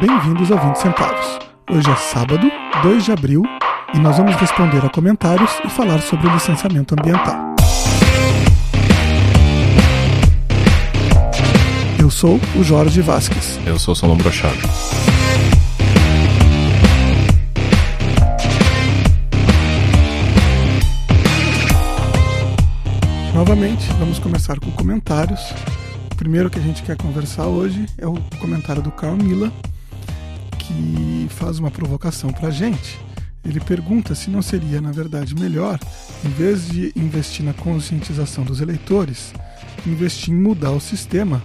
Bem-vindos ao 20 Centavos. Hoje é sábado, 2 de abril, e nós vamos responder a comentários e falar sobre o licenciamento ambiental. Eu sou o Jorge Vasques. Eu sou o Salom Brochado. Novamente, vamos começar com comentários. O primeiro que a gente quer conversar hoje é o comentário do Carl Miller, faz uma provocação para a gente. Ele pergunta se não seria, na verdade, melhor, em vez de investir na conscientização dos eleitores, investir em mudar o sistema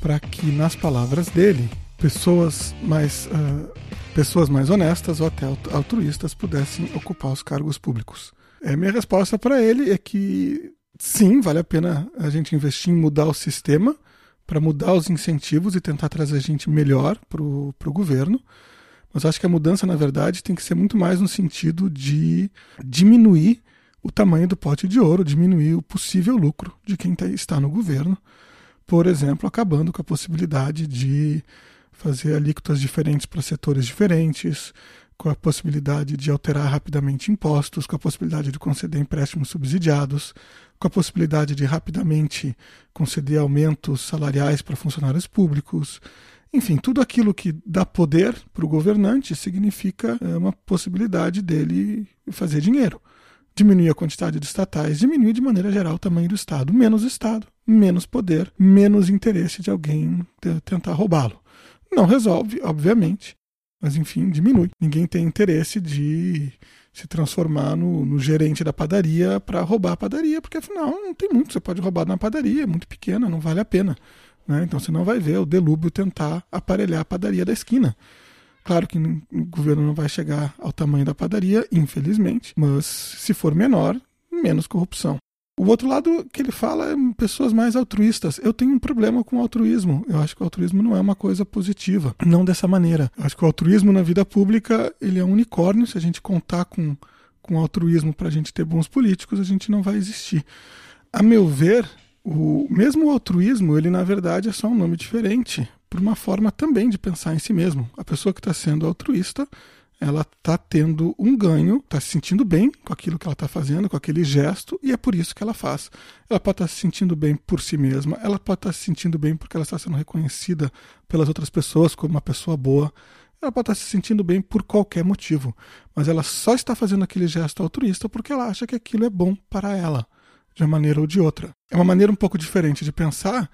para que, nas palavras dele, pessoas mais, uh, pessoas mais honestas ou até altruístas pudessem ocupar os cargos públicos. É, minha resposta para ele é que sim, vale a pena a gente investir em mudar o sistema para mudar os incentivos e tentar trazer gente melhor para o governo. Mas acho que a mudança, na verdade, tem que ser muito mais no sentido de diminuir o tamanho do pote de ouro, diminuir o possível lucro de quem tá, está no governo. Por exemplo, acabando com a possibilidade de fazer alíquotas diferentes para setores diferentes, com a possibilidade de alterar rapidamente impostos, com a possibilidade de conceder empréstimos subsidiados, com a possibilidade de rapidamente conceder aumentos salariais para funcionários públicos. Enfim, tudo aquilo que dá poder para o governante significa é, uma possibilidade dele fazer dinheiro. Diminuir a quantidade de estatais, diminuir de maneira geral o tamanho do Estado. Menos Estado, menos poder, menos interesse de alguém tentar roubá-lo. Não resolve, obviamente, mas enfim, diminui. Ninguém tem interesse de se transformar no, no gerente da padaria para roubar a padaria, porque afinal não tem muito, você pode roubar na padaria, é muito pequena, não vale a pena. Né? Então você não vai ver o delúbio tentar aparelhar a padaria da esquina. Claro que o governo não vai chegar ao tamanho da padaria, infelizmente, mas se for menor, menos corrupção. O outro lado que ele fala é pessoas mais altruístas. Eu tenho um problema com o altruísmo. Eu acho que o altruísmo não é uma coisa positiva, não dessa maneira. Eu acho que o altruísmo na vida pública ele é um unicórnio. Se a gente contar com, com altruísmo para a gente ter bons políticos, a gente não vai existir. A meu ver, o mesmo altruísmo, ele na verdade é só um nome diferente por uma forma também de pensar em si mesmo. A pessoa que está sendo altruísta ela está tendo um ganho, está se sentindo bem com aquilo que ela está fazendo, com aquele gesto, e é por isso que ela faz. Ela pode estar tá se sentindo bem por si mesma, ela pode estar tá se sentindo bem porque ela está sendo reconhecida pelas outras pessoas como uma pessoa boa, ela pode estar tá se sentindo bem por qualquer motivo, mas ela só está fazendo aquele gesto altruísta porque ela acha que aquilo é bom para ela, de uma maneira ou de outra. É uma maneira um pouco diferente de pensar,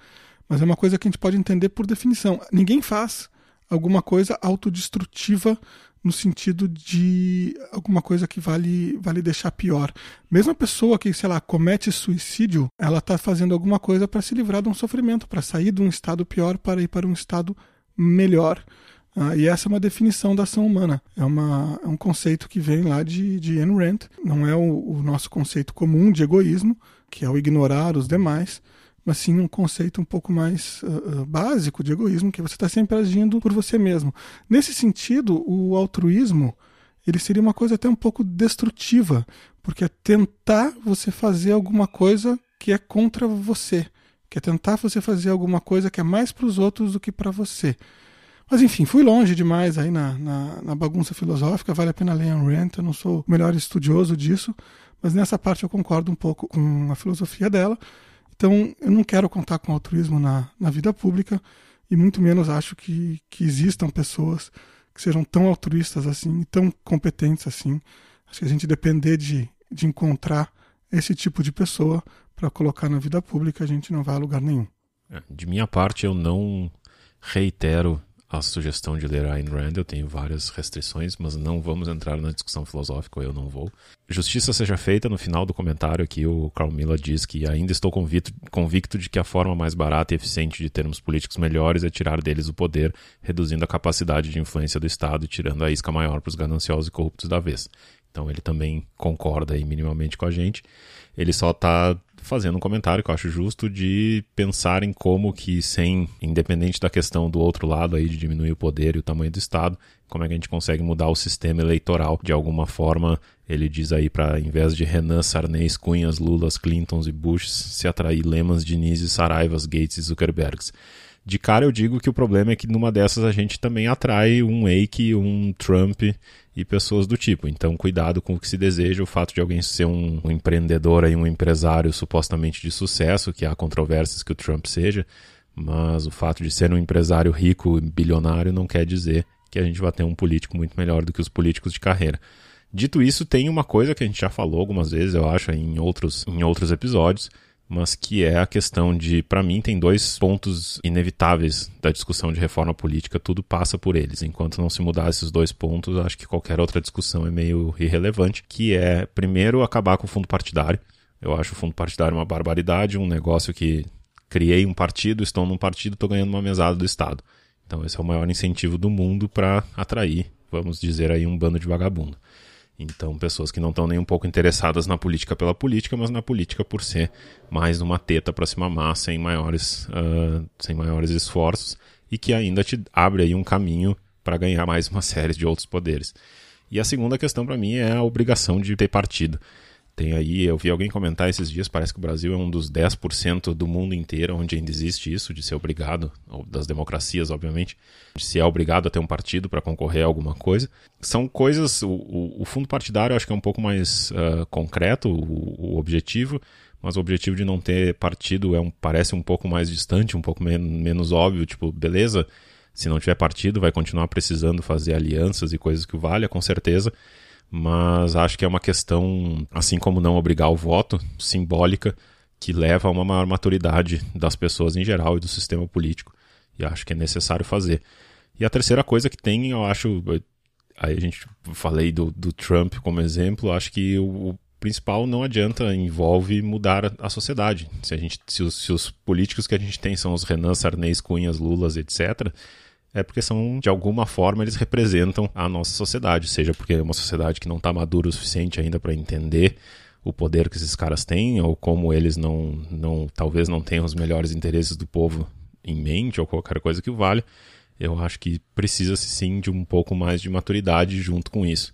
mas é uma coisa que a gente pode entender por definição. Ninguém faz alguma coisa autodestrutiva no sentido de alguma coisa que vale, vale deixar pior. Mesmo a pessoa que, sei lá, comete suicídio, ela está fazendo alguma coisa para se livrar de um sofrimento, para sair de um estado pior para ir para um estado melhor. Ah, e essa é uma definição da ação humana. É, uma, é um conceito que vem lá de, de Ayn Rand. Não é o, o nosso conceito comum de egoísmo, que é o ignorar os demais, mas sim um conceito um pouco mais uh, básico de egoísmo, que você está sempre agindo por você mesmo. Nesse sentido, o altruísmo ele seria uma coisa até um pouco destrutiva, porque é tentar você fazer alguma coisa que é contra você, que é tentar você fazer alguma coisa que é mais para os outros do que para você. Mas enfim, fui longe demais aí na, na, na, bagunça filosófica, vale a pena ler Ayn Rand, eu não sou o melhor estudioso disso, mas nessa parte eu concordo um pouco com a filosofia dela. Então, eu não quero contar com altruísmo na, na vida pública e muito menos acho que, que existam pessoas que sejam tão altruístas assim, tão competentes assim. Acho que a gente depender de, de encontrar esse tipo de pessoa para colocar na vida pública, a gente não vai a lugar nenhum. É, de minha parte, eu não reitero a sugestão de ler Ayn Rand. Eu tenho várias restrições, mas não vamos entrar na discussão filosófica, eu não vou. Justiça seja feita, no final do comentário aqui o Carl Miller diz que ainda estou convicto, convicto de que a forma mais barata e eficiente de termos políticos melhores é tirar deles o poder, reduzindo a capacidade de influência do Estado e tirando a isca maior para os gananciosos e corruptos da vez. Então ele também concorda aí minimamente com a gente. Ele só está fazendo um comentário que eu acho justo de pensar em como que sem, independente da questão do outro lado aí de diminuir o poder e o tamanho do Estado, como é que a gente consegue mudar o sistema eleitoral de alguma forma. Ele diz aí para, em vez de Renan, Sarney, Cunhas, Lulas, Clintons e Bush, se atrair Lemans, Diniz, Saraivas, Gates e Zuckerbergs. De cara eu digo que o problema é que numa dessas a gente também atrai um Wake, um Trump e pessoas do tipo. Então, cuidado com o que se deseja. O fato de alguém ser um, empreendedor e um empresário supostamente de sucesso, que há controvérsias que o Trump seja, mas o fato de ser um empresário rico e bilionário não quer dizer que a gente vai ter um político muito melhor do que os políticos de carreira. Dito isso, tem uma coisa que a gente já falou algumas vezes, eu acho, em outros, em outros episódios, mas que é a questão de, para mim, tem dois pontos inevitáveis da discussão de reforma política, tudo passa por eles. Enquanto não se mudar esses dois pontos, acho que qualquer outra discussão é meio irrelevante, que é, primeiro, acabar com o fundo partidário. Eu acho o fundo partidário uma barbaridade, um negócio que criei um partido, estou num partido, estou ganhando uma mesada do Estado. Então esse é o maior incentivo do mundo para atrair, vamos dizer aí, um bando de vagabundo. Então, pessoas que não estão nem um pouco interessadas na política pela política, mas na política por ser mais uma teta para se mamar sem maiores, uh, sem maiores esforços e que ainda te abre aí um caminho para ganhar mais uma série de outros poderes. E a segunda questão para mim é a obrigação de ter partido. Tem aí, eu vi alguém comentar esses dias, parece que o Brasil é um dos 10% do mundo inteiro onde ainda existe isso, de ser obrigado, das democracias, obviamente, de se é obrigado a ter um partido para concorrer a alguma coisa. São coisas, o, o, fundo partidário acho que é um pouco mais uh, concreto, o, o, objetivo, mas o objetivo de não ter partido é um, parece um pouco mais distante, um pouco men menos óbvio, tipo, beleza, se não tiver partido vai continuar precisando fazer alianças e coisas que valha, com certeza, mas acho que é uma questão, assim como não obrigar o voto, simbólica, que leva a uma maior maturidade das pessoas em geral e do sistema político. E acho que é necessário fazer. E a terceira coisa que tem, eu acho. Aí a gente falei do, do Trump como exemplo, acho que o, principal não adianta, envolve mudar a sociedade. Se, a gente, se os, se, os, políticos que a gente tem são os Renan, Sarney, Cunhas, Lulas, etc., é porque são, de alguma forma, eles representam a nossa sociedade, seja porque é uma sociedade que não está madura o suficiente ainda para entender o poder que esses caras têm, ou como eles não, não, talvez não tenham os melhores interesses do povo em mente, ou qualquer coisa que vale. Eu acho que precisa-se sim de um pouco mais de maturidade junto com isso.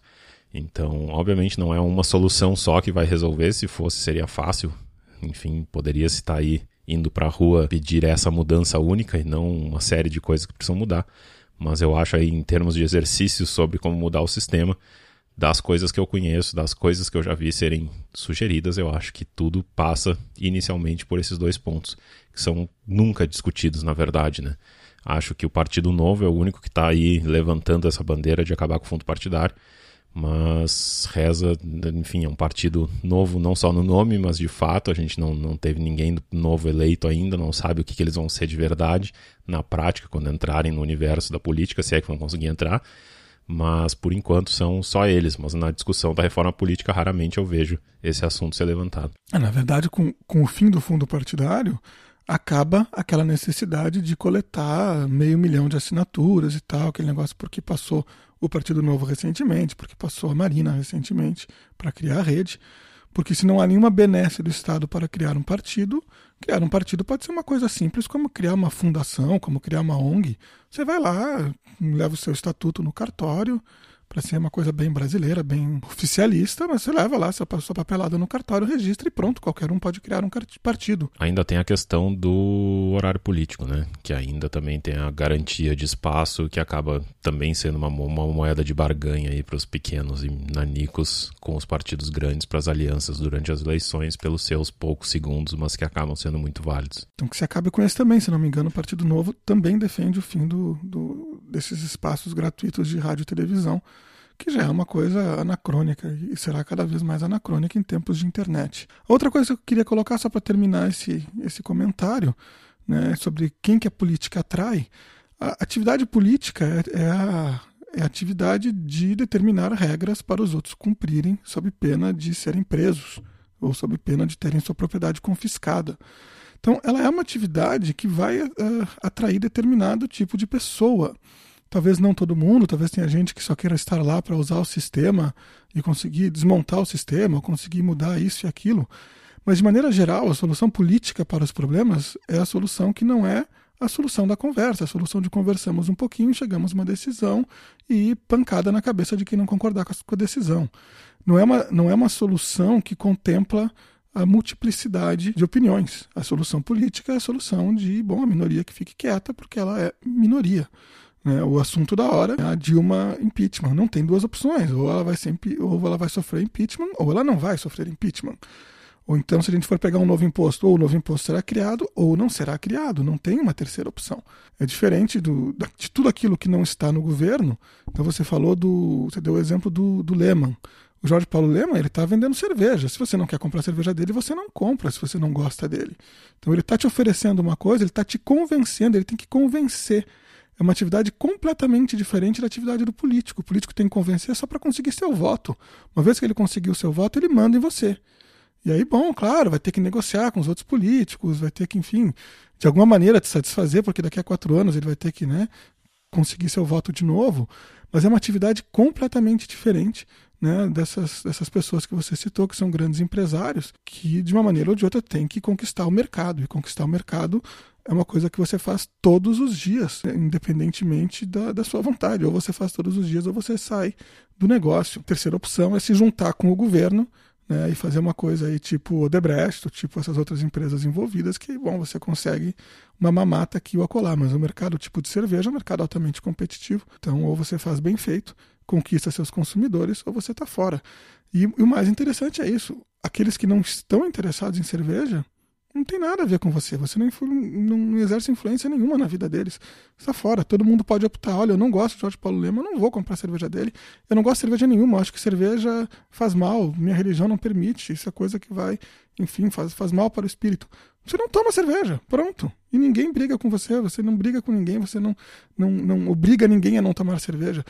Então, obviamente, não é uma solução só que vai resolver. Se fosse, seria fácil. Enfim, poderia estar aí indo para a rua pedir essa mudança única e não uma série de coisas que precisam mudar. Mas eu acho aí, em termos de exercícios sobre como mudar o sistema, das coisas que eu conheço, das coisas que eu já vi serem sugeridas, eu acho que tudo passa inicialmente por esses dois pontos, que são nunca discutidos, na verdade, né? Acho que o Partido Novo é o único que está aí levantando essa bandeira de acabar com o fundo partidário mas reza, enfim, é um partido novo, não só no nome, mas de fato, a gente não, não teve ninguém novo eleito ainda, não sabe o que, que eles vão ser de verdade na prática quando entrarem no universo da política, se é que vão conseguir entrar. Mas por enquanto são só eles, mas na discussão da reforma política raramente eu vejo esse assunto ser levantado. É, na verdade, com, com o fim do fundo partidário, acaba aquela necessidade de coletar meio milhão de assinaturas e tal, aquele negócio porque passou o Partido Novo recentemente, porque passou a Marina recentemente para criar a rede, porque se não há nenhuma benesse do Estado para criar um partido, criar um partido pode ser uma coisa simples como criar uma fundação, como criar uma ONG. Você vai lá, leva o seu estatuto no cartório, para ser uma coisa bem brasileira, bem oficialista, mas você leva lá sua, sua papelada no cartório, registra e pronto, qualquer um pode criar um partido. Ainda tem a questão do horário político, né? Que ainda também tem a garantia de espaço, que acaba também sendo uma, uma moeda de barganha aí para os pequenos e nanicos com os partidos grandes para as alianças durante as eleições, pelos seus poucos segundos, mas que acabam sendo muito válidos. Então que se acabe com esse também, se não me engano, o Partido Novo também defende o fim do, do desses espaços gratuitos de rádio e televisão que já é uma coisa anacrônica e será cada vez mais anacrônica em tempos de internet. Outra coisa que eu queria colocar só para terminar esse, esse comentário né, sobre quem que a política atrai, a atividade política é, é a, é a atividade de determinar regras para os outros cumprirem sob pena de serem presos ou sob pena de terem sua propriedade confiscada. Então, ela é uma atividade que vai uh, atrair determinado tipo de pessoa. Talvez não todo mundo, talvez tenha gente que só queira estar lá para usar o sistema e conseguir desmontar o sistema, conseguir mudar isso e aquilo. Mas, de maneira geral, a solução política para os problemas é a solução que não é a solução da conversa, a solução de conversamos um pouquinho, chegamos a uma decisão e pancada na cabeça de quem não concordar com a decisão. Não é uma, não é uma solução que contempla a multiplicidade de opiniões. A solução política é a solução de, bom, a minoria que fique quieta porque ela é minoria. Né? O assunto da hora é a Dilma impeachment. Não tem duas opções. Ou ela vai, ser, ou ela vai sofrer impeachment, ou ela não vai sofrer impeachment. Ou então, se a gente for pegar um novo imposto, ou o novo imposto será criado, ou não será criado. Não tem uma terceira opção. É diferente do, de tudo aquilo que não está no governo. Então, você falou do. Você deu o exemplo do, do Lehman. O Jorge Paulo Lema, ele está vendendo cerveja. Se você não quer comprar a cerveja dele, você não compra se você não gosta dele. Então ele está te oferecendo uma coisa, ele está te convencendo, ele tem que convencer. É uma atividade completamente diferente da atividade do político. O político tem que convencer só para conseguir seu voto. Uma vez que ele conseguiu seu voto, ele manda em você. E aí, bom, claro, vai ter que negociar com os outros políticos, vai ter que, enfim, de alguma maneira te satisfazer, porque daqui a quatro anos ele vai ter que, né, conseguir seu voto de novo. Mas é uma atividade completamente diferente né, dessas, dessas pessoas que você citou, que são grandes empresários, que de uma maneira ou de outra têm que conquistar o mercado. E conquistar o mercado é uma coisa que você faz todos os dias, né, independentemente da, da sua vontade. Ou você faz todos os dias ou você sai do negócio. A terceira opção é se juntar com o governo né, e fazer uma coisa aí tipo Odebrecht, tipo essas outras empresas envolvidas, que bom, você consegue uma mamata aqui ou acolá, mas o mercado tipo de cerveja é um mercado altamente competitivo, então ou você faz bem feito, conquista seus consumidores, ou você está fora. E, e, o mais interessante é isso: aqueles que não estão interessados em cerveja não tem nada a ver com você. Você não, não, exerce influência nenhuma na vida deles. Está fora. Todo mundo pode optar. Olha, eu não gosto de Jorge Paulo Lema, eu não vou comprar cerveja dele. Eu não gosto de cerveja nenhuma. Eu acho que cerveja faz mal. Minha religião não permite. Isso é coisa que vai, enfim, faz, faz mal para o espírito. Você não toma cerveja. Pronto. E ninguém briga com você. Você não briga com ninguém. Você não, não, não obriga ninguém a não tomar cerveja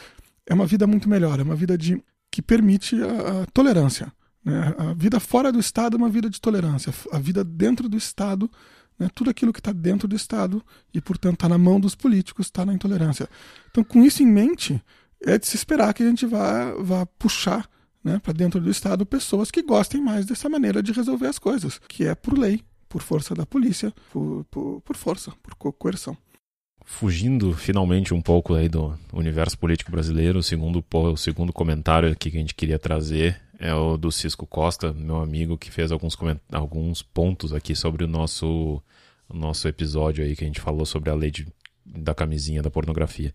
é uma vida muito melhor, é uma vida de, que permite a, a tolerância. Né? A vida fora do Estado é uma vida de tolerância. A vida dentro do Estado, né? tudo aquilo que está dentro do Estado e, portanto, está na mão dos políticos, está na intolerância. Então, com isso em mente, é de se esperar que a gente vá, vá puxar né, para dentro do Estado pessoas que gostem mais dessa maneira de resolver as coisas, que é por lei, por força da polícia, por, por, por força, por co coerção fugindo finalmente um pouco aí do universo político brasileiro, o segundo, o segundo comentário aqui que a gente queria trazer é o do Cisco Costa, meu amigo, que fez alguns, alguns pontos aqui sobre o nosso, o nosso episódio aí que a gente falou sobre a lei de, da camisinha da pornografia.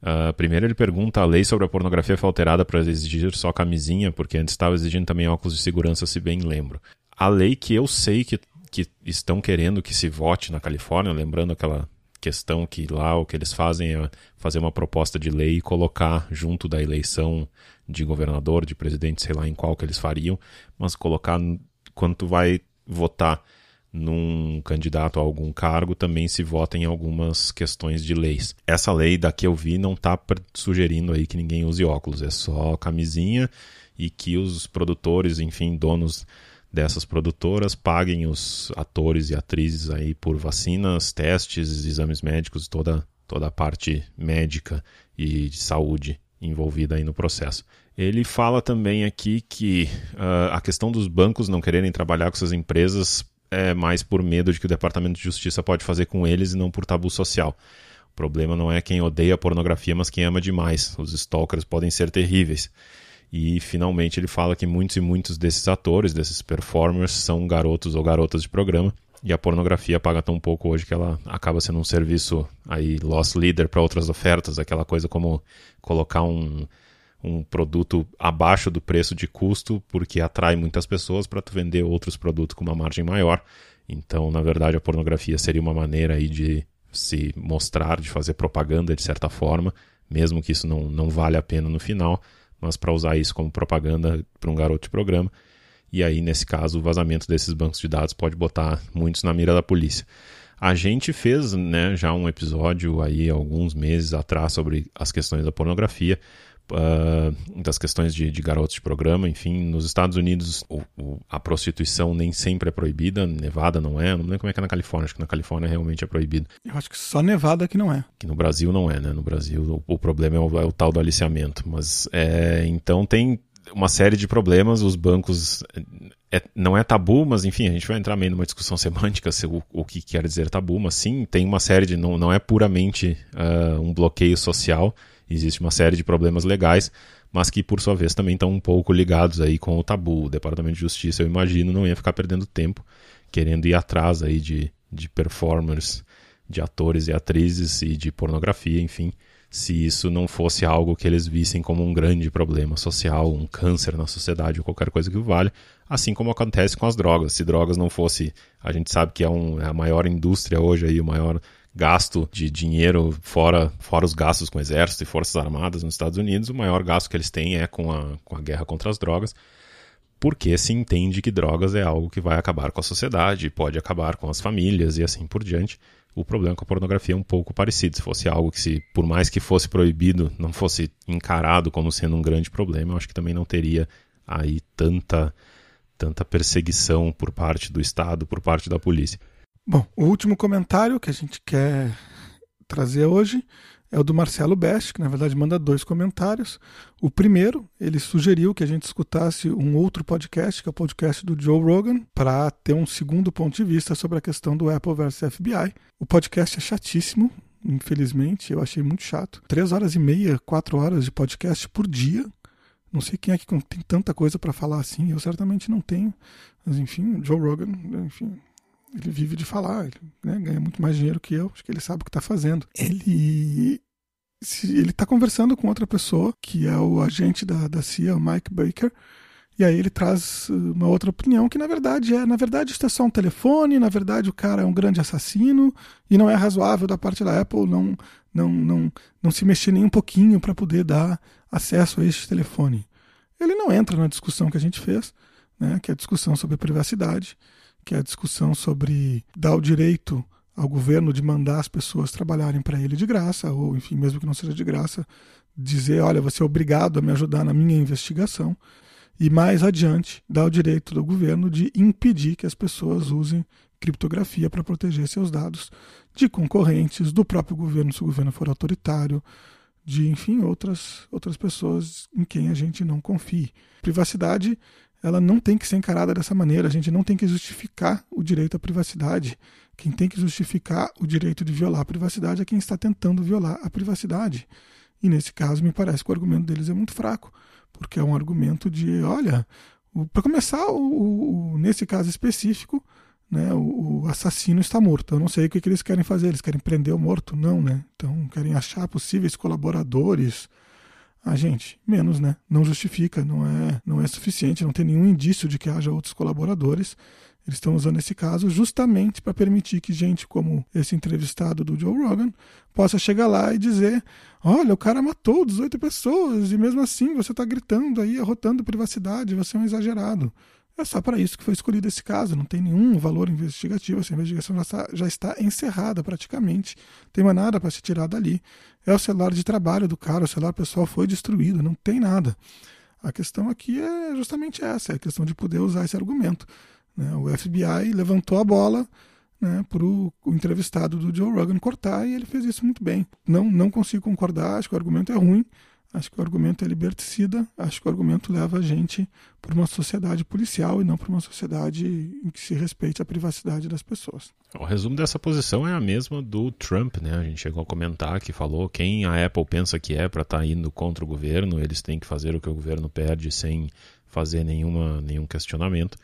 Uh, primeiro ele pergunta: a lei sobre a pornografia foi alterada para exigir só camisinha, porque antes estava exigindo também óculos de segurança, se bem lembro. A lei que eu sei que, que estão querendo que se vote na Califórnia, lembrando aquela questão que lá o que eles fazem é fazer uma proposta de lei e colocar junto da eleição de governador, de presidente, sei lá em qual que eles fariam, mas colocar quando tu vai votar num candidato a algum cargo, também se vota em algumas questões de leis. Essa lei da que eu vi não está sugerindo aí que ninguém use óculos, é só camisinha e que os produtores, enfim, donos dessas produtoras paguem os atores e atrizes aí por vacinas, testes, exames médicos, toda, toda a parte médica e de saúde envolvida aí no processo. Ele fala também aqui que uh, a questão dos bancos não quererem trabalhar com essas empresas é mais por medo de que o Departamento de Justiça pode fazer com eles e não por tabu social. O problema não é quem odeia pornografia, mas quem ama demais. Os stalkers podem ser terríveis. E finalmente ele fala que muitos e muitos desses atores, desses performers, são garotos ou garotas de programa. E a pornografia paga tão pouco hoje que ela acaba sendo um serviço aí loss leader para outras ofertas, aquela coisa como colocar um, um produto abaixo do preço de custo porque atrai muitas pessoas para tu vender outros produtos com uma margem maior. Então, na verdade, a pornografia seria uma maneira aí de se mostrar, de fazer propaganda de certa forma, mesmo que isso não, não vale a pena no final mas para usar isso como propaganda para um garoto de programa. E aí, nesse caso, o vazamento desses bancos de dados pode botar muitos na mira da polícia. A gente fez né, já um episódio aí alguns meses atrás sobre as questões da pornografia uh, das questões de, de, garotos de programa. Enfim, nos Estados Unidos o, o, a prostituição nem sempre é proibida, Nevada não é, não lembro como é que é na Califórnia, acho que na Califórnia realmente é proibido. Eu acho que só Nevada que não é. Que no Brasil não é, né? No Brasil o, o problema é o, é o, tal do aliciamento. Mas é, então tem uma série de problemas, os bancos é, não é tabu, mas enfim, a gente vai entrar meio numa discussão semântica se o, o que quer dizer tabu, mas sim, tem uma série de. não, não é puramente uh, um bloqueio social, existe uma série de problemas legais, mas que por sua vez também estão um pouco ligados aí com o tabu. O Departamento de Justiça, eu imagino, não ia ficar perdendo tempo querendo ir atrás aí de, de performers, de atores e atrizes e de pornografia, enfim, se isso não fosse algo que eles vissem como um grande problema social, um câncer na sociedade ou qualquer coisa que vale, assim como acontece com as drogas. Se drogas não fosse, a gente sabe que é, um, é a maior indústria hoje aí, o maior gasto de dinheiro, fora, fora os gastos com exército e forças armadas nos Estados Unidos, o maior gasto que eles têm é com a, com a guerra contra as drogas, porque se entende que drogas é algo que vai acabar com a sociedade, pode acabar com as famílias e assim por diante. O problema com a pornografia é um pouco parecido. Se fosse algo que, se, por mais que fosse proibido, não fosse encarado como sendo um grande problema, eu acho que também não teria aí tanta, tanta perseguição por parte do Estado, por parte da polícia. Bom, o último comentário que a gente quer trazer hoje é o do Marcelo Best, que na verdade manda dois comentários. O primeiro, ele sugeriu que a gente escutasse um outro podcast, que é o podcast do Joe Rogan, para ter um segundo ponto de vista sobre a questão do Apple versus FBI. O podcast é chatíssimo, infelizmente, eu achei muito chato. Três horas e meia, quatro horas de podcast por dia. Não sei quem é que tem tanta coisa para falar assim, eu certamente não tenho. Mas enfim, Joe Rogan, enfim, ele vive de falar, ele né, ganha muito mais dinheiro que eu, acho que ele sabe o que está fazendo. Ele ele está conversando com outra pessoa, que é o agente da, da CIA, o Mike Baker, e aí ele traz uh, uma outra opinião que na verdade é, na verdade isso é só um telefone, na verdade o cara é um grande assassino e não é razoável da parte da Apple não não não, não se mexer nem um pouquinho para poder dar acesso a este telefone. Ele não entra na discussão que a gente fez, né, que é a discussão sobre privacidade que é a discussão sobre dar o direito ao governo de mandar as pessoas trabalharem para ele de graça, ou enfim, mesmo que não seja de graça, dizer: olha, você é obrigado a me ajudar na minha investigação. E mais adiante, dar o direito do governo de impedir que as pessoas usem criptografia para proteger seus dados de concorrentes, do próprio governo, se o governo for autoritário, de, enfim, outras, outras pessoas em quem a gente não confie. Privacidade ela não tem que ser encarada dessa maneira. A gente não tem que justificar o direito à privacidade. Quem tem que justificar o direito de violar a privacidade é quem está tentando violar a privacidade. E nesse caso, me parece que o argumento deles é muito fraco, porque é um argumento de, olha, para começar, o, o, nesse caso específico, né, o, o, assassino está morto. Eu não sei o que, que eles querem fazer. Eles querem prender o morto? Não, né? Então, querem achar possíveis colaboradores ah, gente, menos, né? Não justifica, não é, não é suficiente, não tem nenhum indício de que haja outros colaboradores. Eles estão usando esse caso justamente para permitir que gente como esse entrevistado do Joe Rogan possa chegar lá e dizer: olha, o cara matou 18 pessoas e mesmo assim você está gritando aí, arrotando privacidade, você é um exagerado. É só para isso que foi escolhido esse caso, não tem nenhum valor investigativo, essa investigação já está, já está encerrada praticamente, não tem mais nada para se tirar dali. É o celular de trabalho do cara, o celular pessoal foi destruído, não tem nada. A questão aqui é justamente essa, é a questão de poder usar esse argumento. Né? O FBI levantou a bola né, para o entrevistado do Joe Rogan cortar e ele fez isso muito bem. Não, não consigo concordar, acho que o argumento é ruim, Acho que o argumento é liberticida, acho que o argumento leva a gente para uma sociedade policial e não para uma sociedade em que se respeite a privacidade das pessoas. O resumo dessa posição é a mesma do Trump, né? A gente chegou a comentar que falou quem a Apple pensa que é para estar tá indo contra o governo, eles têm que fazer o que o governo pede sem fazer nenhuma, nenhum questionamento.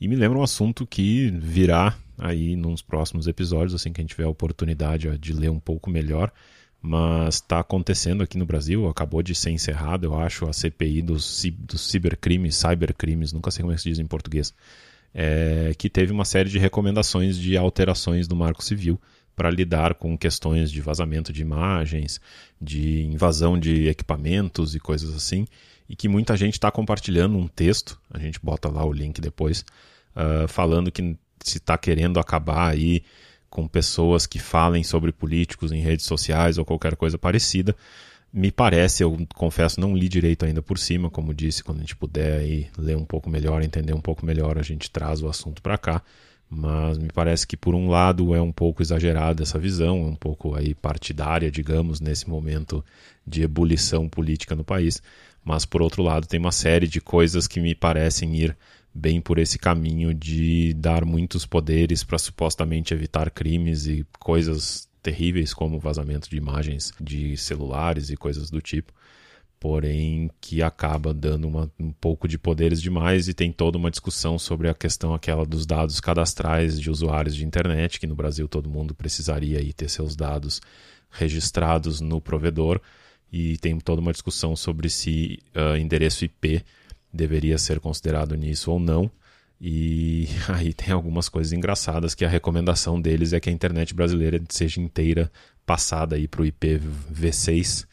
E me lembra um assunto que virá aí nos próximos episódios, assim que a gente tiver a oportunidade de ler um pouco melhor mas está acontecendo aqui no Brasil, acabou de ser encerrado, eu acho, a CPI dos, dos cibercrimes, cybercrimes, nunca sei como é que se diz em português, é, que teve uma série de recomendações de alterações do Marco Civil para lidar com questões de vazamento de imagens, de invasão de equipamentos e coisas assim, e que muita gente está compartilhando um texto, a gente bota lá o link depois, uh, falando que se está querendo acabar aí com pessoas que falem sobre políticos em redes sociais ou qualquer coisa parecida. Me parece, eu confesso, não li direito ainda por cima, como disse, quando a gente puder aí ler um pouco melhor, entender um pouco melhor, a gente traz o assunto para cá. Mas me parece que por um lado é um pouco exagerada essa visão, um pouco aí partidária, digamos, nesse momento de ebulição política no país. Mas por outro lado tem uma série de coisas que me parecem ir bem por esse caminho de dar muitos poderes para supostamente evitar crimes e coisas terríveis como vazamento de imagens de celulares e coisas do tipo, porém que acaba dando uma, um pouco de poderes demais e tem toda uma discussão sobre a questão aquela dos dados cadastrais de usuários de internet, que no Brasil todo mundo precisaria aí ter seus dados registrados no provedor e tem toda uma discussão sobre se uh, endereço IP deveria ser considerado nisso ou não. E aí tem algumas coisas engraçadas que a recomendação deles é que a internet brasileira seja inteira passada aí para o IPv6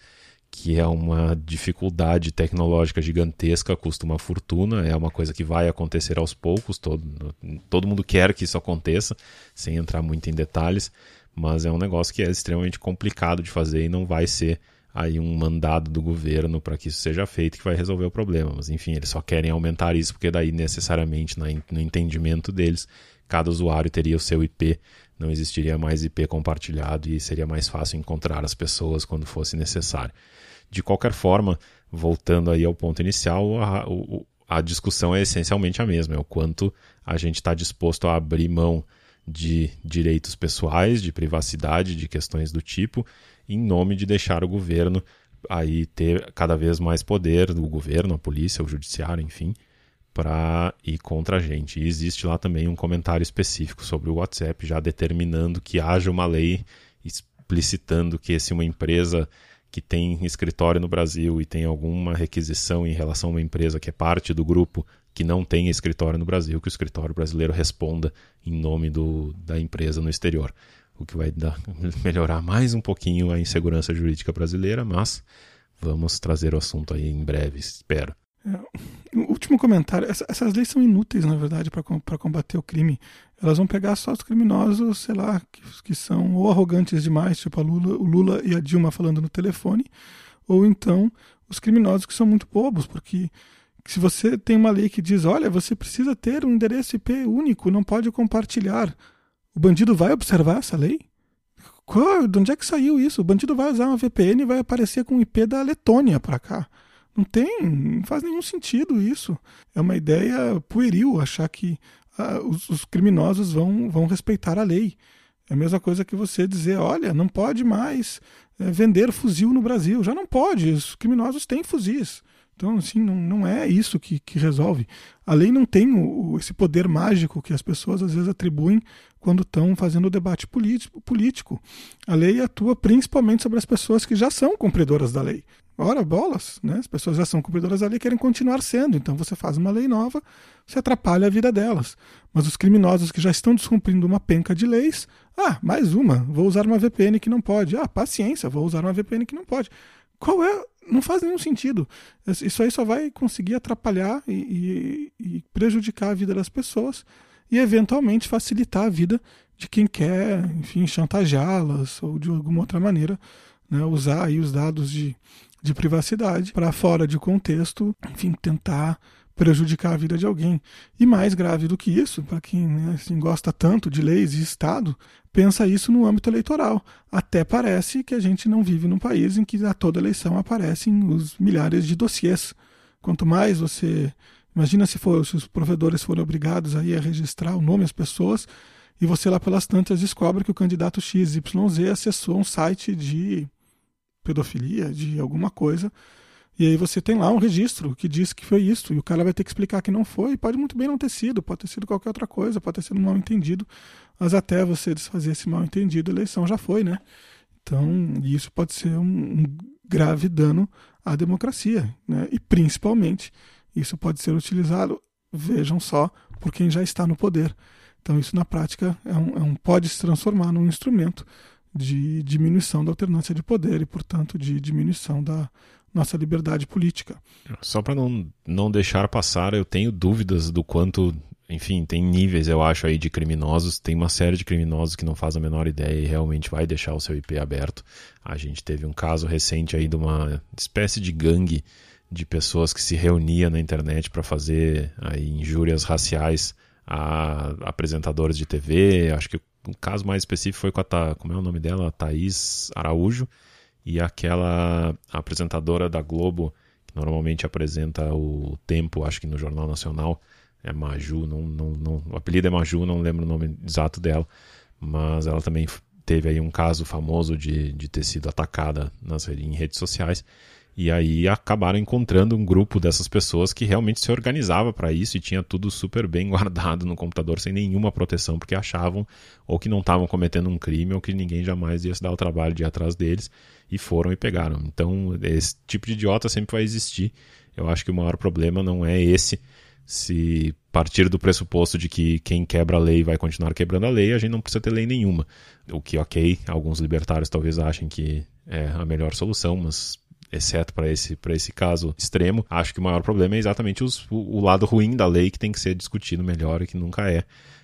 que é uma dificuldade tecnológica gigantesca, custa uma fortuna, é uma coisa que vai acontecer aos poucos, todo, todo mundo quer que isso aconteça, sem entrar muito em detalhes, mas é um negócio que é extremamente complicado de fazer e não vai ser aí um mandado do governo para que isso seja feito que vai resolver o problema. Mas enfim, eles só querem aumentar isso porque daí necessariamente no entendimento deles, cada usuário teria o seu IP, não existiria mais IP compartilhado e seria mais fácil encontrar as pessoas quando fosse necessário. De qualquer forma, voltando aí ao ponto inicial, a, a discussão é essencialmente a mesma, é o quanto a gente está disposto a abrir mão de direitos pessoais, de privacidade, de questões do tipo, em nome de deixar o governo aí ter cada vez mais poder, o governo, a polícia, o judiciário, enfim, para ir contra a gente. E existe lá também um comentário específico sobre o WhatsApp, já determinando que haja uma lei explicitando que se uma empresa que tem escritório no Brasil e tem alguma requisição em relação a uma empresa que é parte do grupo que não tem escritório no Brasil, que o escritório brasileiro responda em nome do, da empresa no exterior. O que vai dar, melhorar mais um pouquinho a insegurança jurídica brasileira, mas vamos trazer o assunto aí em breve, espero. É, último comentário: essas leis são inúteis, na verdade, para combater o crime. Elas vão pegar só os criminosos, sei lá, que, que são ou arrogantes demais, tipo Lula, o Lula e a Dilma falando no telefone, ou então os criminosos que são muito bobos, porque se você tem uma lei que diz, olha, você precisa ter um endereço IP único, não pode compartilhar, o bandido vai observar essa lei? Qual, de onde é que saiu isso? O bandido vai usar uma VPN e vai aparecer com o IP da Letônia para cá. Não tem, não faz nenhum sentido isso. É uma ideia pueril achar que ah, os, os, criminosos vão, vão respeitar a lei. É a mesma coisa que você dizer, olha, não pode mais é, vender fuzil no Brasil. Já não pode, os criminosos têm fuzis. Então, assim, não, não é isso que, que resolve. A lei não tem o, esse poder mágico que as pessoas às vezes atribuem quando estão fazendo o debate político. A lei atua principalmente sobre as pessoas que já são cumpridoras da lei. Ora, bolas, né? As pessoas já são cumpridoras da lei e querem continuar sendo. Então você faz uma lei nova, você atrapalha a vida delas. Mas os criminosos que já estão descumprindo uma penca de leis, ah, mais uma, vou usar uma VPN que não pode. Ah, paciência, vou usar uma VPN que não pode. Qual é? Não faz nenhum sentido. Isso aí só vai conseguir atrapalhar e, e, e prejudicar a vida das pessoas e eventualmente facilitar a vida de quem quer, enfim, chantageá-las ou de alguma outra maneira né, usar aí os dados de de privacidade para fora de contexto, enfim, tentar prejudicar a vida de alguém. E mais grave do que isso, para quem né, assim, gosta tanto de leis e Estado, pensa isso no âmbito eleitoral. Até parece que a gente não vive num país em que a toda eleição aparecem os milhares de dossiês. Quanto mais você. Imagina se, for, se os provedores forem obrigados aí a registrar o nome das pessoas e você lá pelas tantas descobre que o candidato XYZ acessou um site de pedofilia, de alguma coisa. E aí você tem lá um registro que diz que foi isso, e o cara vai ter que explicar que não foi, pode muito bem não ter sido, pode ter sido qualquer outra coisa, pode ter sido um mal entendido, mas até você desfazer esse mal entendido, a eleição já foi, né? Então, isso pode ser um, um grave dano à democracia, né? E principalmente, isso pode ser utilizado, vejam só, por quem já está no poder. Então, isso na prática é um, é um pode se transformar num instrumento de diminuição da alternância de poder e, portanto, de diminuição da nossa liberdade política. Só para não, não deixar passar, eu tenho dúvidas do quanto, enfim, tem níveis, eu acho, aí de criminosos. Tem uma série de criminosos que não faz a menor ideia e realmente vai deixar o seu IP aberto. A gente teve um caso recente aí de uma espécie de gangue de pessoas que se reunia na internet para fazer aí injúrias raciais a apresentadores de TV. Acho que um caso mais específico foi com a, como é o nome dela? Thaís Araújo e aquela apresentadora da Globo que normalmente apresenta o Tempo, acho que no Jornal Nacional, é Maju, não, não, não, o apelido é Maju, não lembro o nome exato dela, mas ela também teve aí um caso famoso de, de ter sido atacada nas, em redes sociais. E aí acabaram encontrando um grupo dessas pessoas que realmente se organizava para isso e tinha tudo super bem guardado no computador sem nenhuma proteção, porque achavam ou que não estavam cometendo um crime ou que ninguém jamais ia se dar o trabalho de ir atrás deles e foram e pegaram. Então, esse tipo de idiota sempre vai existir. Eu acho que o maior problema não é esse. Se partir do pressuposto de que quem quebra a lei vai continuar quebrando a lei, a gente não precisa ter lei nenhuma. O que, ok, alguns libertários talvez achem que é a melhor solução, mas exceto para esse, esse caso extremo, acho que o maior problema é exatamente os, o, o, lado ruim da lei que tem que ser discutido melhor e que nunca é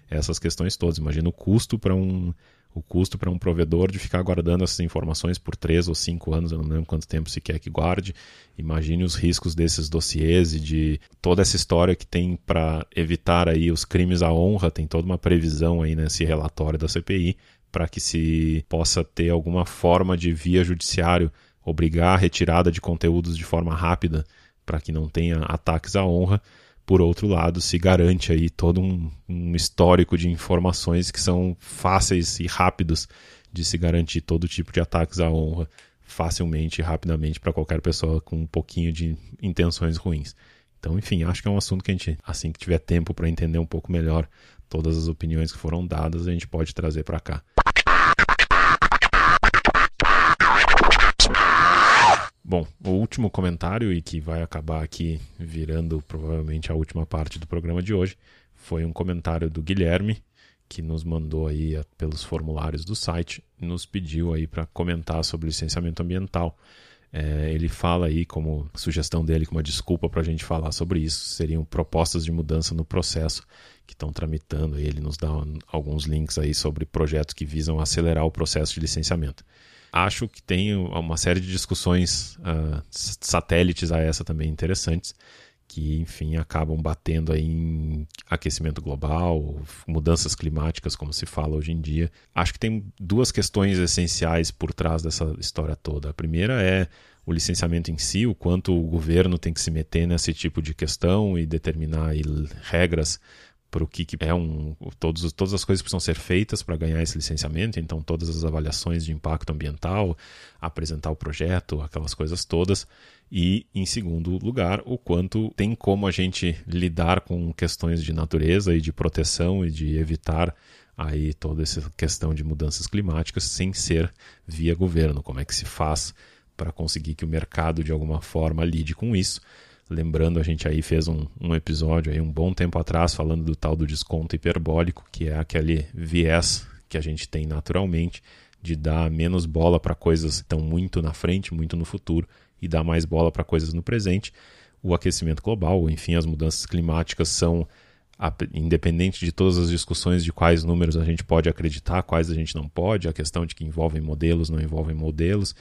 essas questões todas. Imagina o custo para um o custo para um provedor de ficar guardando essas informações por três ou cinco anos, eu não lembro quanto tempo se quer que guarde. Imagine os riscos desses dossiês e de toda essa história que tem para evitar aí os crimes à honra, tem toda uma previsão aí nesse relatório da CPI para que se possa ter alguma forma de via judiciário obrigar a retirada de conteúdos de forma rápida para que não tenha ataques à honra. Por outro lado, se garante aí todo um, um histórico de informações que são fáceis e rápidos de se garantir todo tipo de ataques à honra facilmente e rapidamente para qualquer pessoa com um pouquinho de intenções ruins. Então, enfim, acho que é um assunto que a gente, assim que tiver tempo para entender um pouco melhor todas as opiniões que foram dadas, a gente pode trazer para cá. Bom, o último comentário, e que vai acabar aqui virando provavelmente a última parte do programa de hoje, foi um comentário do Guilherme, que nos mandou aí pelos formulários do site, nos pediu aí para comentar sobre licenciamento ambiental. É, ele fala aí como sugestão dele, como uma desculpa para a gente falar sobre isso, seriam propostas de mudança no processo que estão tramitando. Ele nos dá alguns links aí sobre projetos que visam acelerar o processo de licenciamento acho que tem uma série de discussões uh, satélites a essa também interessantes, que, enfim, acabam batendo aí em aquecimento global, mudanças climáticas, como se fala hoje em dia. Acho que tem duas questões essenciais por trás dessa história toda. A primeira é o licenciamento em si, o quanto o governo tem que se meter nesse tipo de questão e determinar regras para o que, que, é um. Todos, todas as coisas precisam ser feitas para ganhar esse licenciamento, então todas as avaliações de impacto ambiental, apresentar o projeto, aquelas coisas todas. E, em segundo lugar, o quanto tem como a gente lidar com questões de natureza e de proteção e de evitar aí toda essa questão de mudanças climáticas sem ser via governo. Como é que se faz para conseguir que o mercado de alguma forma lide com isso? Lembrando, a gente aí fez um, um episódio aí um bom tempo atrás falando do tal do desconto hiperbólico, que é aquele viés que a gente tem naturalmente de dar menos bola para coisas que estão muito na frente, muito no futuro, e dar mais bola para coisas no presente. O aquecimento global, enfim, as mudanças climáticas são, independente de todas as discussões de quais números a gente pode acreditar, quais a gente não pode, a questão de que envolvem modelos, não envolvem modelos,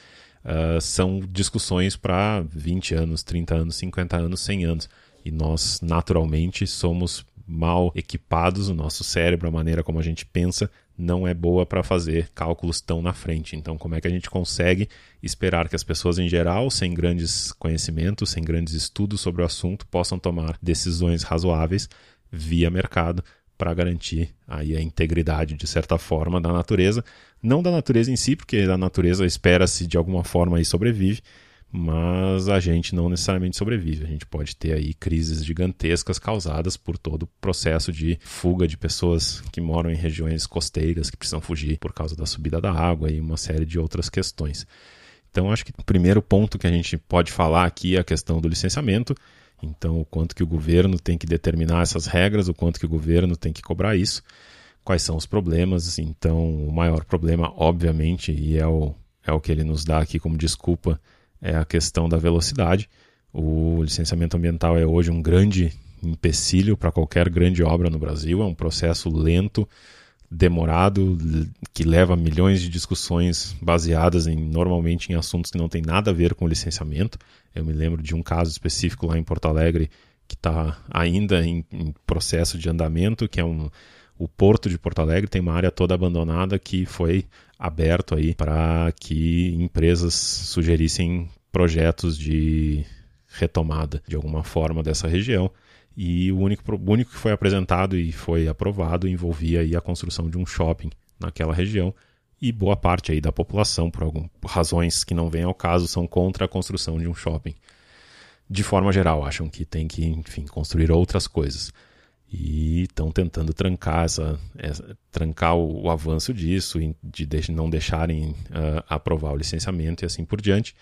uh, são discussões para 20 anos, 30 anos, 50 anos, 100 anos. E nós, naturalmente, somos mal equipados, o nosso cérebro, a maneira como a gente pensa, não é boa para fazer cálculos tão na frente. Então, como é que a gente consegue esperar que as pessoas em geral, sem grandes conhecimentos, sem grandes estudos sobre o assunto, possam tomar decisões razoáveis via mercado para garantir aí a integridade de certa forma da natureza, não da natureza em si, porque a natureza espera-se de alguma forma e sobrevive, mas a gente não necessariamente sobrevive. A gente pode ter aí crises gigantescas causadas por todo o processo de fuga de pessoas que moram em regiões costeiras que precisam fugir por causa da subida da água e uma série de outras questões. Então, acho que o primeiro ponto que a gente pode falar aqui é a questão do licenciamento então, o quanto que o governo tem que determinar essas regras, o quanto que o governo tem que cobrar isso, quais são os problemas. Então, o maior problema, obviamente, e é o, é o que ele nos dá aqui como desculpa, é a questão da velocidade. O licenciamento ambiental é hoje um grande empecilho para qualquer grande obra no Brasil, é um processo lento, demorado, que leva milhões de discussões baseadas em normalmente em assuntos que não tem nada a ver com licenciamento. Eu me lembro de um caso específico lá em Porto Alegre que está ainda em, em, processo de andamento, que é um, o Porto de Porto Alegre tem uma área toda abandonada que foi aberto aí para que empresas sugerissem projetos de retomada de alguma forma dessa região. E o único, o único que foi apresentado e foi aprovado envolvia aí a construção de um shopping naquela região. e boa parte aí da população, por algumas razões que não vêm ao caso, são contra a construção de um shopping. De forma geral, acham que tem que, enfim, construir outras coisas. E estão tentando trancar, essa, essa trancar o, o, avanço disso, de, de não deixarem uh, aprovar o licenciamento e assim por diante.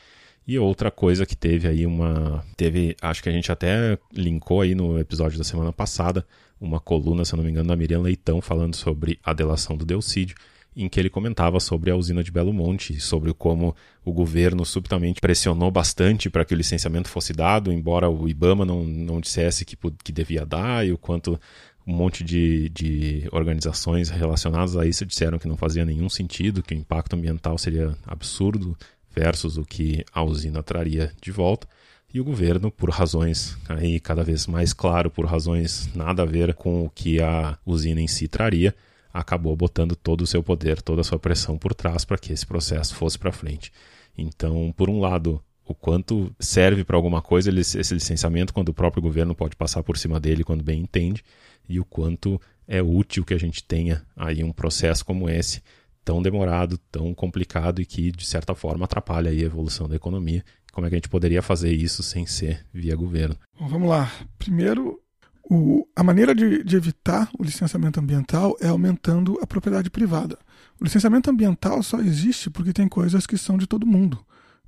E outra coisa que teve aí uma. Teve, acho que a gente até linkou aí no episódio da semana passada, uma coluna, se eu não me engano, da Miriam Leitão falando sobre a delação do Delcídio, em que ele comentava sobre a usina de Belo Monte, sobre como o governo subitamente pressionou bastante para que o licenciamento fosse dado, embora o Ibama não, não dissesse que, que devia dar, e o quanto um monte de, de organizações relacionadas a isso disseram que não fazia nenhum sentido, que o impacto ambiental seria absurdo versus o que a usina traria de volta. E o governo, por razões aí cada vez mais claro, por razões nada a ver com o que a usina em si traria, acabou botando todo o seu poder, toda a sua pressão por trás para que esse processo fosse para frente. Então, por um lado, o quanto serve para alguma coisa esse licenciamento quando o próprio governo pode passar por cima dele quando bem entende, e o quanto é útil que a gente tenha aí um processo como esse tão demorado, tão complicado e que, de certa forma, atrapalha a evolução da economia. Como é que a gente poderia fazer isso sem ser via governo? Bom, vamos lá. Primeiro, o, a maneira de, de, evitar o licenciamento ambiental é aumentando a propriedade privada. O licenciamento ambiental só existe porque tem coisas que são de todo mundo.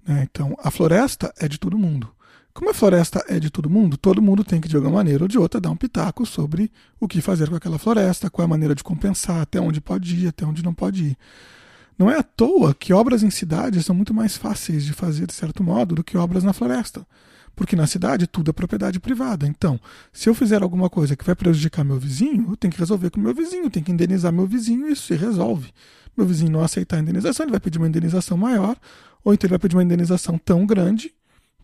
Né? Então, a floresta é de todo mundo. Como a floresta é de todo mundo, todo mundo tem que, de alguma maneira ou de outra, dar um pitaco sobre o que fazer com aquela floresta, qual é a maneira de compensar, até onde pode ir, até onde não pode ir. Não é à toa que obras em cidades são muito mais fáceis de fazer, de certo modo, do que obras na floresta. Porque na cidade tudo é propriedade privada. Então, se eu fizer alguma coisa que vai prejudicar meu vizinho, eu tenho que resolver com meu vizinho, tenho que indenizar meu vizinho e isso se resolve. Meu vizinho não aceitar a indenização, ele vai pedir uma indenização maior, ou então ele vai pedir uma indenização tão grande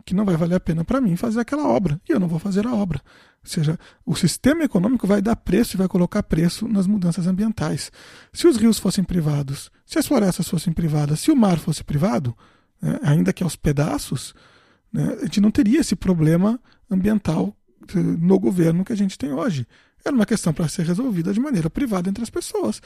que não vai valer a pena para mim fazer aquela obra e eu não vou fazer a obra. Ou seja, o sistema econômico vai dar preço e vai colocar preço nas mudanças ambientais. Se os rios fossem privados, se as florestas fossem privadas, se o mar fosse privado, né, ainda que aos pedaços, né, a gente não teria esse problema ambiental eh, no governo que a gente tem hoje. Era uma questão para ser resolvida de maneira privada entre as pessoas.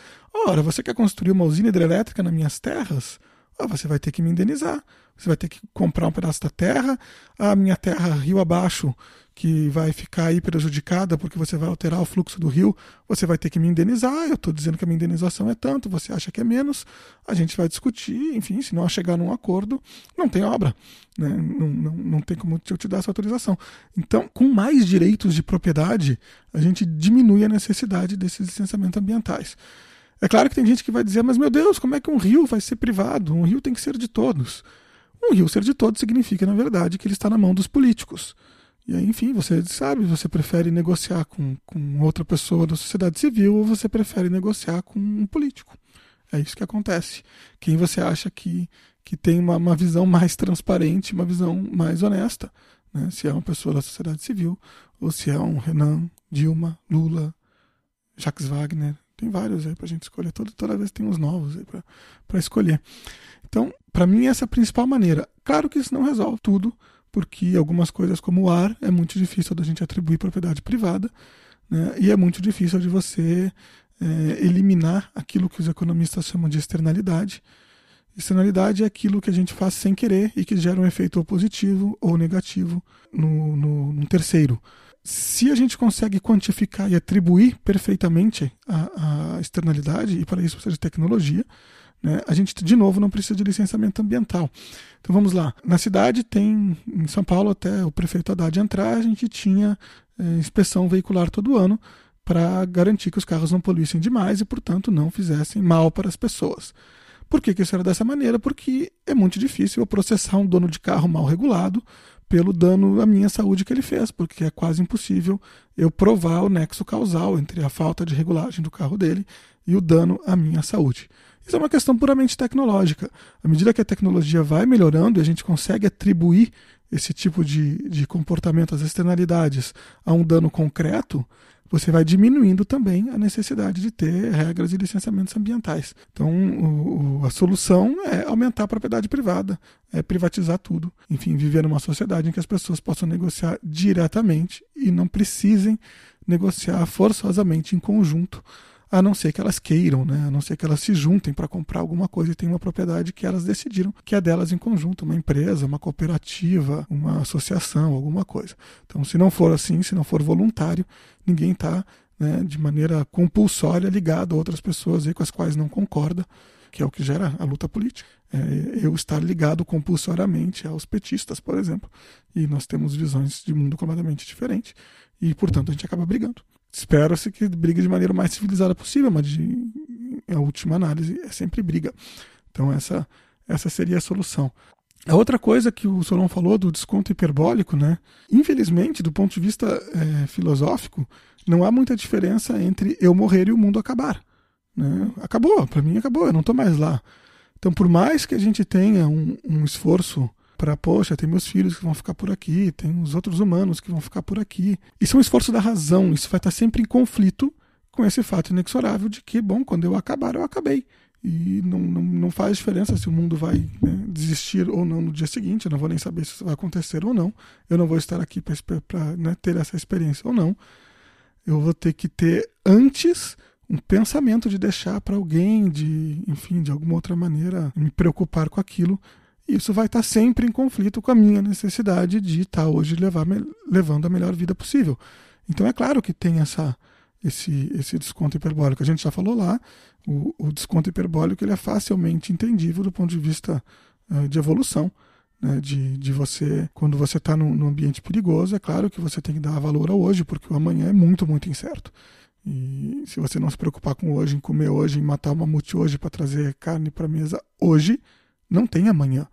Ora, você quer construir uma usina hidrelétrica nas minhas terras? Ah, você vai ter que me indenizar. Você vai ter que comprar um pedaço da terra. A minha terra rio abaixo, que vai ficar aí prejudicada porque você vai alterar o fluxo do rio, você vai ter que me indenizar. Eu estou dizendo que a minha indenização é tanto, você acha que é menos. A gente vai discutir, enfim, se não chegar num acordo, não tem obra. Né? Não, não, não tem como eu te dar essa autorização. Então, com mais direitos de propriedade, a gente diminui a necessidade desses licenciamentos ambientais. É claro que tem gente que vai dizer, mas meu Deus, como é que um rio vai ser privado? Um rio tem que ser de todos. Um rio ser de todos significa, na verdade, que ele está na mão dos políticos. E aí, enfim, você sabe, você prefere negociar com, com outra pessoa da sociedade civil ou você prefere negociar com um político. É isso que acontece. Quem você acha que, que tem uma, uma visão mais transparente, uma visão mais honesta? Né? Se é uma pessoa da sociedade civil ou se é um Renan, Dilma, Lula, Jacques Wagner, tem vários aí pra gente escolher. Toda, toda vez tem uns novos aí pra, pra escolher. Então, para mim, essa é a principal maneira. Claro que isso não resolve tudo, porque algumas coisas como o ar é muito difícil da gente atribuir propriedade privada, né? e é muito difícil de você é, eliminar aquilo que os economistas chamam de externalidade. Externalidade é aquilo que a gente faz sem querer e que gera um efeito positivo ou negativo no, no, no terceiro se a gente consegue quantificar e atribuir perfeitamente a, a externalidade, e para isso precisa de tecnologia, né, a gente, de novo, não precisa de licenciamento ambiental. Então vamos lá. Na cidade tem, em São Paulo, até o prefeito Haddad entrar, a gente tinha é, inspeção veicular todo ano para garantir que os carros não poluíssem demais e, portanto, não fizessem mal para as pessoas. Por que, que isso era dessa maneira? Porque é muito difícil eu processar um dono de carro mal regulado pelo dano à minha saúde que ele fez, porque é quase impossível eu provar o nexo causal entre a falta de regulagem do carro dele e o dano à minha saúde. Isso é uma questão puramente tecnológica. À medida que a tecnologia vai melhorando e a gente consegue atribuir esse tipo de, de comportamento, as externalidades, a um dano concreto, você vai diminuindo também a necessidade de ter regras e licenciamentos ambientais. Então, o, a solução é aumentar a propriedade privada, é privatizar tudo. Enfim, viver numa sociedade em que as pessoas possam negociar diretamente e não precisem negociar forçosamente em conjunto a não ser que elas queiram, né? a não ser que elas se juntem para comprar alguma coisa e tenham uma propriedade que elas decidiram que é delas em conjunto, uma empresa, uma cooperativa, uma associação, alguma coisa. Então, se não for assim, se não for voluntário, ninguém está né, de maneira compulsória ligado a outras pessoas aí com as quais não concorda, que é o que gera a luta política. É eu estar ligado compulsoriamente aos petistas, por exemplo. E nós temos visões de mundo completamente diferentes. E, portanto, a gente acaba brigando. Espera-se que brigue de maneira mais civilizada possível, mas de, a última análise é sempre briga. Então, essa, essa seria a solução. A outra coisa que o Solon falou do desconto hiperbólico, né? Infelizmente, do ponto de vista é, filosófico, não há muita diferença entre eu morrer e o mundo acabar. Né? Acabou, para mim acabou, eu não estou mais lá. Então, por mais que a gente tenha um, um esforço para, poxa, tem meus filhos que vão ficar por aqui, tem os outros humanos que vão ficar por aqui. Isso é um esforço da razão, isso vai estar sempre em conflito com esse fato inexorável de que, bom, quando eu acabar, eu acabei. E não, não, não faz diferença se o mundo vai né, desistir ou não no dia seguinte, eu não vou nem saber se isso vai acontecer ou não. Eu não vou estar aqui para né, ter essa experiência ou não. Eu vou ter que ter antes um pensamento de deixar para alguém, de, enfim, de alguma outra maneira me preocupar com aquilo. Isso vai estar sempre em conflito com a minha necessidade de estar hoje levar, levando a melhor vida possível. Então é claro que tem essa, esse, esse desconto hiperbólico. A gente já falou lá, o, o desconto hiperbólico ele é facilmente entendível do ponto de vista uh, de evolução. Né, de, de você, quando você está num, num ambiente perigoso, é claro que você tem que dar valor ao hoje, porque o amanhã é muito, muito incerto. E se você não se preocupar com hoje, em comer hoje, em matar uma mamute hoje para trazer carne para mesa hoje, não tem amanhã.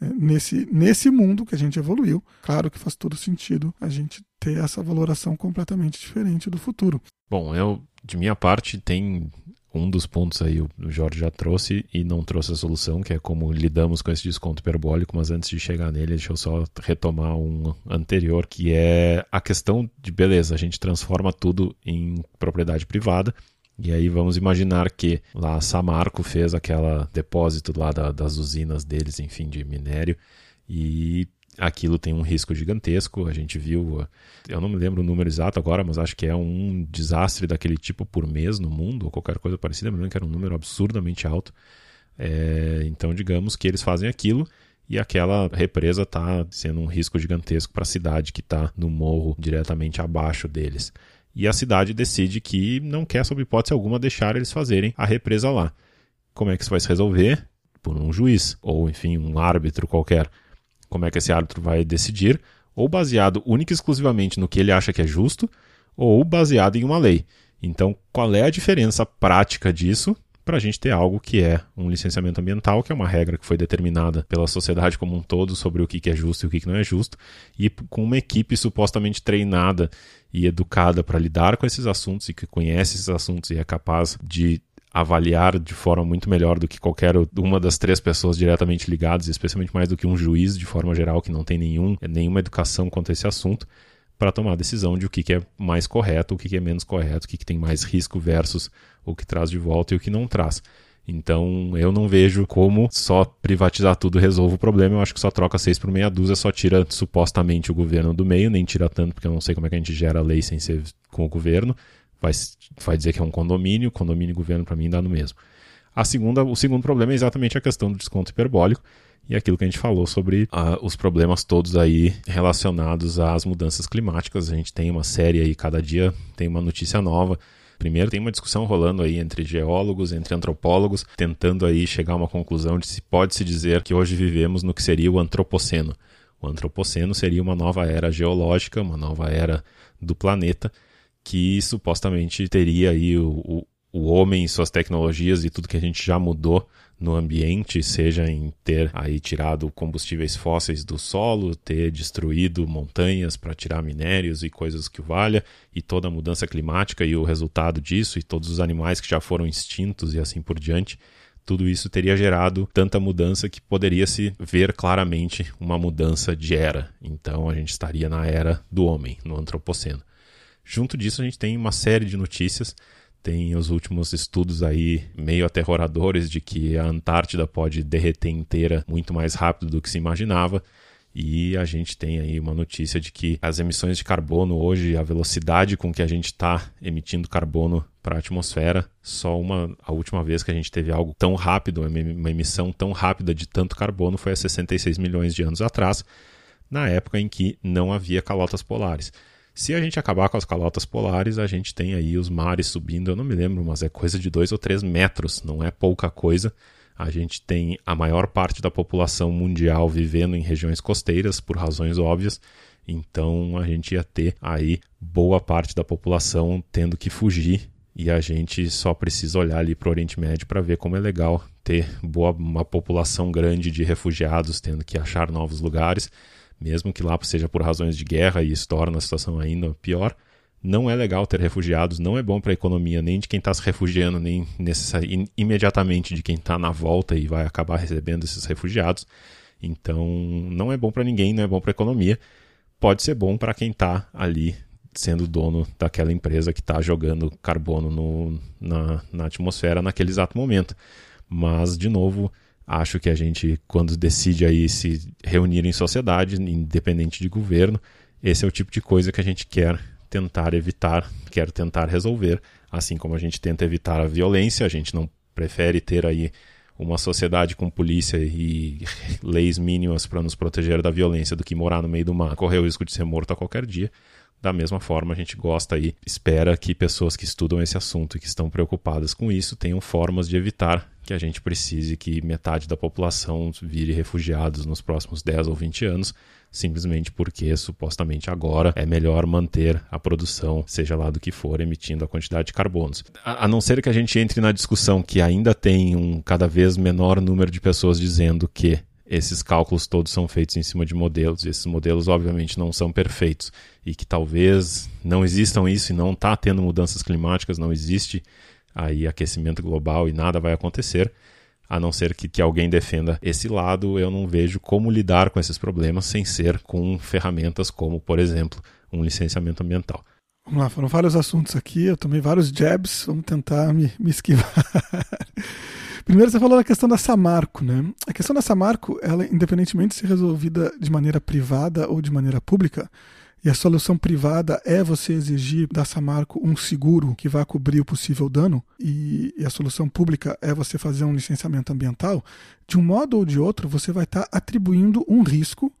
É, nesse, nesse mundo que a gente evoluiu, claro que faz todo sentido a gente ter essa valoração completamente diferente do futuro. Bom, eu, de minha parte, tem um dos pontos aí o Jorge já trouxe e não trouxe a solução, que é como lidamos com esse desconto hiperbólico, mas antes de chegar nele, deixa eu só retomar um anterior, que é a questão de, beleza, a gente transforma tudo em propriedade privada, e aí vamos imaginar que lá Samarco fez aquela depósito lá da, das usinas deles, enfim, de minério, e aquilo tem um risco gigantesco. A gente viu, eu não me lembro o número exato agora, mas acho que é um desastre daquele tipo por mês no mundo, ou qualquer coisa parecida. Me lembro que era um número absurdamente alto. É, então, digamos que eles fazem aquilo e aquela represa está sendo um risco gigantesco para a cidade que está no morro diretamente abaixo deles. E a cidade decide que não quer, sob hipótese alguma, deixar eles fazerem a represa lá. Como é que isso vai se resolver? Por um juiz, ou enfim, um árbitro qualquer como é que esse árbitro vai decidir, ou baseado única e exclusivamente no que ele acha que é justo, ou baseado em uma lei. Então, qual é a diferença prática disso para a gente ter algo que é um licenciamento ambiental, que é uma regra que foi determinada pela sociedade como um todo sobre o que é justo e o que não é justo, e com uma equipe supostamente treinada e educada para lidar com esses assuntos e que conhece esses assuntos e é capaz de avaliar de forma muito melhor do que qualquer uma das três pessoas diretamente ligadas, especialmente mais do que um juiz de forma geral que não tem nenhum, nenhuma educação quanto a esse assunto, para tomar a decisão de o que, é mais correto, o que, é menos correto, o que, que tem mais risco versus o que traz de volta e o que não traz. Então eu não vejo como só privatizar tudo resolve o problema. Eu acho que só troca seis por meia dúzia, só tira supostamente o governo do meio, nem tira tanto, porque eu não sei como é que a gente gera lei sem ser com o governo vai, vai dizer que é um condomínio, condomínio e governo para mim dá no mesmo. A segunda, o segundo problema é exatamente a questão do desconto hiperbólico e aquilo que a gente falou sobre uh, os problemas todos aí relacionados às mudanças climáticas. A gente tem uma série aí, cada dia tem uma notícia nova. Primeiro tem uma discussão rolando aí entre geólogos, entre antropólogos, tentando aí chegar a uma conclusão de se pode se dizer que hoje vivemos no que seria o antropoceno. O antropoceno seria uma nova era geológica, uma nova era do planeta, que supostamente teria aí o, o, o homem, suas tecnologias e tudo que a gente já mudou no ambiente, seja em ter aí tirado combustíveis fósseis do solo, ter destruído montanhas para tirar minérios e coisas que valha, e toda a mudança climática e o resultado disso, e todos os animais que já foram extintos e assim por diante, tudo isso teria gerado tanta mudança que poderia se ver claramente uma mudança de era. Então a gente estaria na era do homem, no antropoceno. Junto disso, a gente tem uma série de notícias. Tem os últimos estudos aí meio aterroradores de que a Antártida pode derreter inteira muito mais rápido do que se imaginava. E a gente tem aí uma notícia de que as emissões de carbono hoje, a velocidade com que a gente está emitindo carbono para a atmosfera. Só uma a última vez que a gente teve algo tão rápido, uma emissão tão rápida de tanto carbono foi há 66 milhões de anos atrás, na época em que não havia calotas polares. Se a gente acabar com as calotas polares, a gente tem aí os mares subindo, eu não me lembro, mas é coisa de 2 ou 3 metros, não é pouca coisa. A gente tem a maior parte da população mundial vivendo em regiões costeiras, por razões óbvias, então a gente ia ter aí boa parte da população tendo que fugir. E a gente só precisa olhar ali para o Oriente Médio para ver como é legal ter boa, uma população grande de refugiados tendo que achar novos lugares, mesmo que lá seja por razões de guerra e isso torna a situação ainda pior. Não é legal ter refugiados, não é bom para a economia nem de quem está se refugiando, nem imediatamente de quem está na volta e vai acabar recebendo esses refugiados. Então, não é bom para ninguém, não é bom para a economia pode ser bom para quem está ali sendo dono daquela empresa que está jogando carbono no, na, na atmosfera naquele exato momento. Mas, de novo, acho que a gente, quando decide aí se reunir em sociedade, independente de governo, esse é o tipo de coisa que a gente quer tentar evitar, quer tentar resolver. Assim como a gente tenta evitar a violência, a gente não prefere ter aí uma sociedade com polícia e leis mínimas para nos proteger da violência do que morar no meio do mar, correr o risco de ser morto a qualquer dia. Da mesma forma, a gente gosta e espera que pessoas que estudam esse assunto e que estão preocupadas com isso tenham formas de evitar que a gente precise que metade da população vire refugiados nos próximos 10 ou 20 anos, simplesmente porque supostamente agora é melhor manter a produção, seja lá do que for, emitindo a quantidade de carbonos. A, não ser que a gente entre na discussão que ainda tem um cada vez menor número de pessoas dizendo que esses cálculos todos são feitos em cima de modelos, e esses modelos obviamente não são perfeitos, e que talvez não existam isso e não está tendo mudanças climáticas, não existe aí aquecimento global e nada vai acontecer, a não ser que, que alguém defenda esse lado, eu não vejo como lidar com esses problemas sem ser com ferramentas como, por exemplo, um licenciamento ambiental. Vamos lá, foram vários assuntos aqui, eu tomei vários jabs, vamos tentar me, me esquivar. Primeiro você falou da questão da Samarco, né? A questão da Samarco, ela independentemente de ser resolvida de maneira privada ou de maneira pública, e a solução privada é você exigir da Samarco um seguro que vá cobrir o possível dano, e, a solução pública é você fazer um licenciamento ambiental, de um modo ou de outro você vai estar atribuindo um risco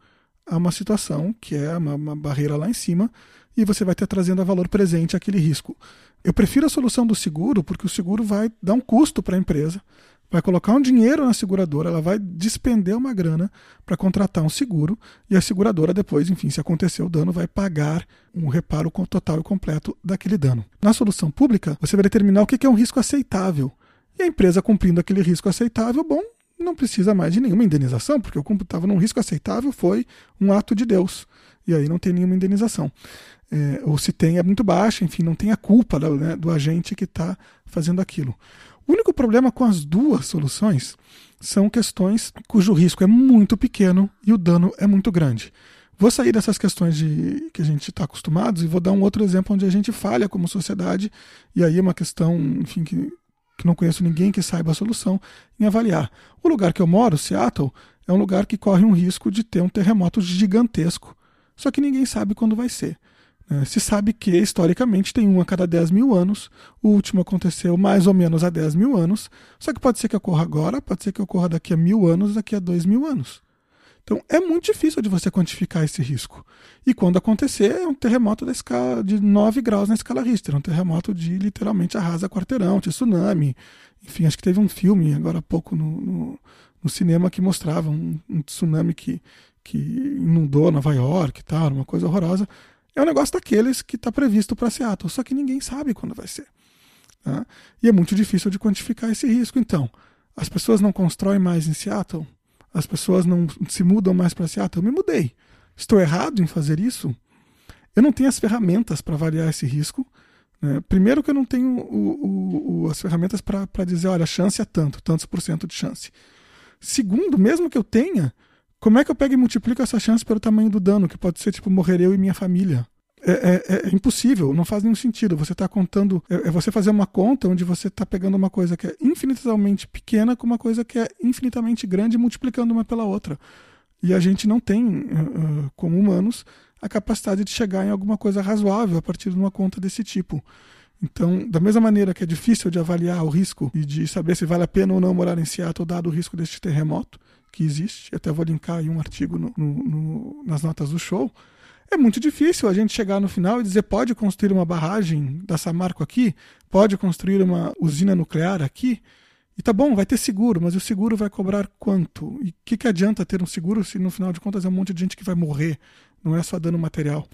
a uma situação que é uma, uma barreira lá em cima, e você vai estar trazendo a valor presente aquele risco. Eu prefiro a solução do seguro porque o seguro vai dar um custo para a empresa vai colocar um dinheiro na seguradora, ela vai despender uma grana para contratar um seguro e a seguradora depois, enfim, se acontecer o dano, vai pagar um reparo total e completo daquele dano. Na solução pública, você vai determinar o que é um risco aceitável. E a empresa cumprindo aquele risco aceitável, bom, não precisa mais de nenhuma indenização, porque o estava num risco aceitável foi um ato de Deus. E aí não tem nenhuma indenização. É, ou se tem, é muito baixa, enfim, não tem a culpa né, do agente que está fazendo aquilo. O único problema com as duas soluções são questões cujo risco é muito pequeno e o dano é muito grande. Vou sair dessas questões de que a gente está acostumado e vou dar um outro exemplo onde a gente falha como sociedade, e aí é uma questão, enfim, que, que não conheço ninguém que saiba a solução, em avaliar. O lugar que eu moro, Seattle, é um lugar que corre um risco de ter um terremoto gigantesco, só que ninguém sabe quando vai ser. É, se sabe que, historicamente, tem um a cada 10 mil anos. O último aconteceu mais ou menos há 10 mil anos. Só que pode ser que ocorra agora, pode ser que ocorra daqui a mil anos, daqui a dois mil anos. Então, é muito difícil de você quantificar esse risco. E quando acontecer, é um terremoto da escala de 9 graus na escala Richter. Um terremoto de literalmente arrasa quarteirão, de tsunami. Enfim, acho que teve um filme agora há pouco no, no, no cinema que mostrava um, um tsunami que, que inundou Nova York e tal, uma coisa horrorosa é um negócio daqueles que está previsto para Seattle, só que ninguém sabe quando vai ser. Tá? E é muito difícil de quantificar esse risco. Então, as pessoas não constroem mais em Seattle, as pessoas não se mudam mais para Seattle. Eu me mudei. Estou errado em fazer isso? Eu não tenho as ferramentas para avaliar esse risco. Né? Primeiro que eu não tenho o, o, o, as ferramentas para dizer, olha, a chance é tanto, tantos por cento de chance. Segundo, mesmo que eu tenha, como é que eu pego e multiplico essa chance pelo tamanho do dano, que pode ser tipo morrer eu e minha família? É, é, é impossível, não faz nenhum sentido. Você está contando, é, é, você fazer uma conta onde você está pegando uma coisa que é infinitamente pequena com uma coisa que é infinitamente grande e multiplicando uma pela outra. E a gente não tem, uh, como humanos, a capacidade de chegar em alguma coisa razoável a partir de uma conta desse tipo. Então, da mesma maneira que é difícil de avaliar o risco e de saber se vale a pena ou não morar em Seattle, dado o risco deste terremoto que existe, até vou linkar aí um artigo no, no, no, nas notas do show, é muito difícil a gente chegar no final e dizer pode construir uma barragem da Samarco aqui, pode construir uma usina nuclear aqui, e tá bom, vai ter seguro, mas o seguro vai cobrar quanto? E o que, que adianta ter um seguro se no final de contas é um monte de gente que vai morrer, não é só dano material?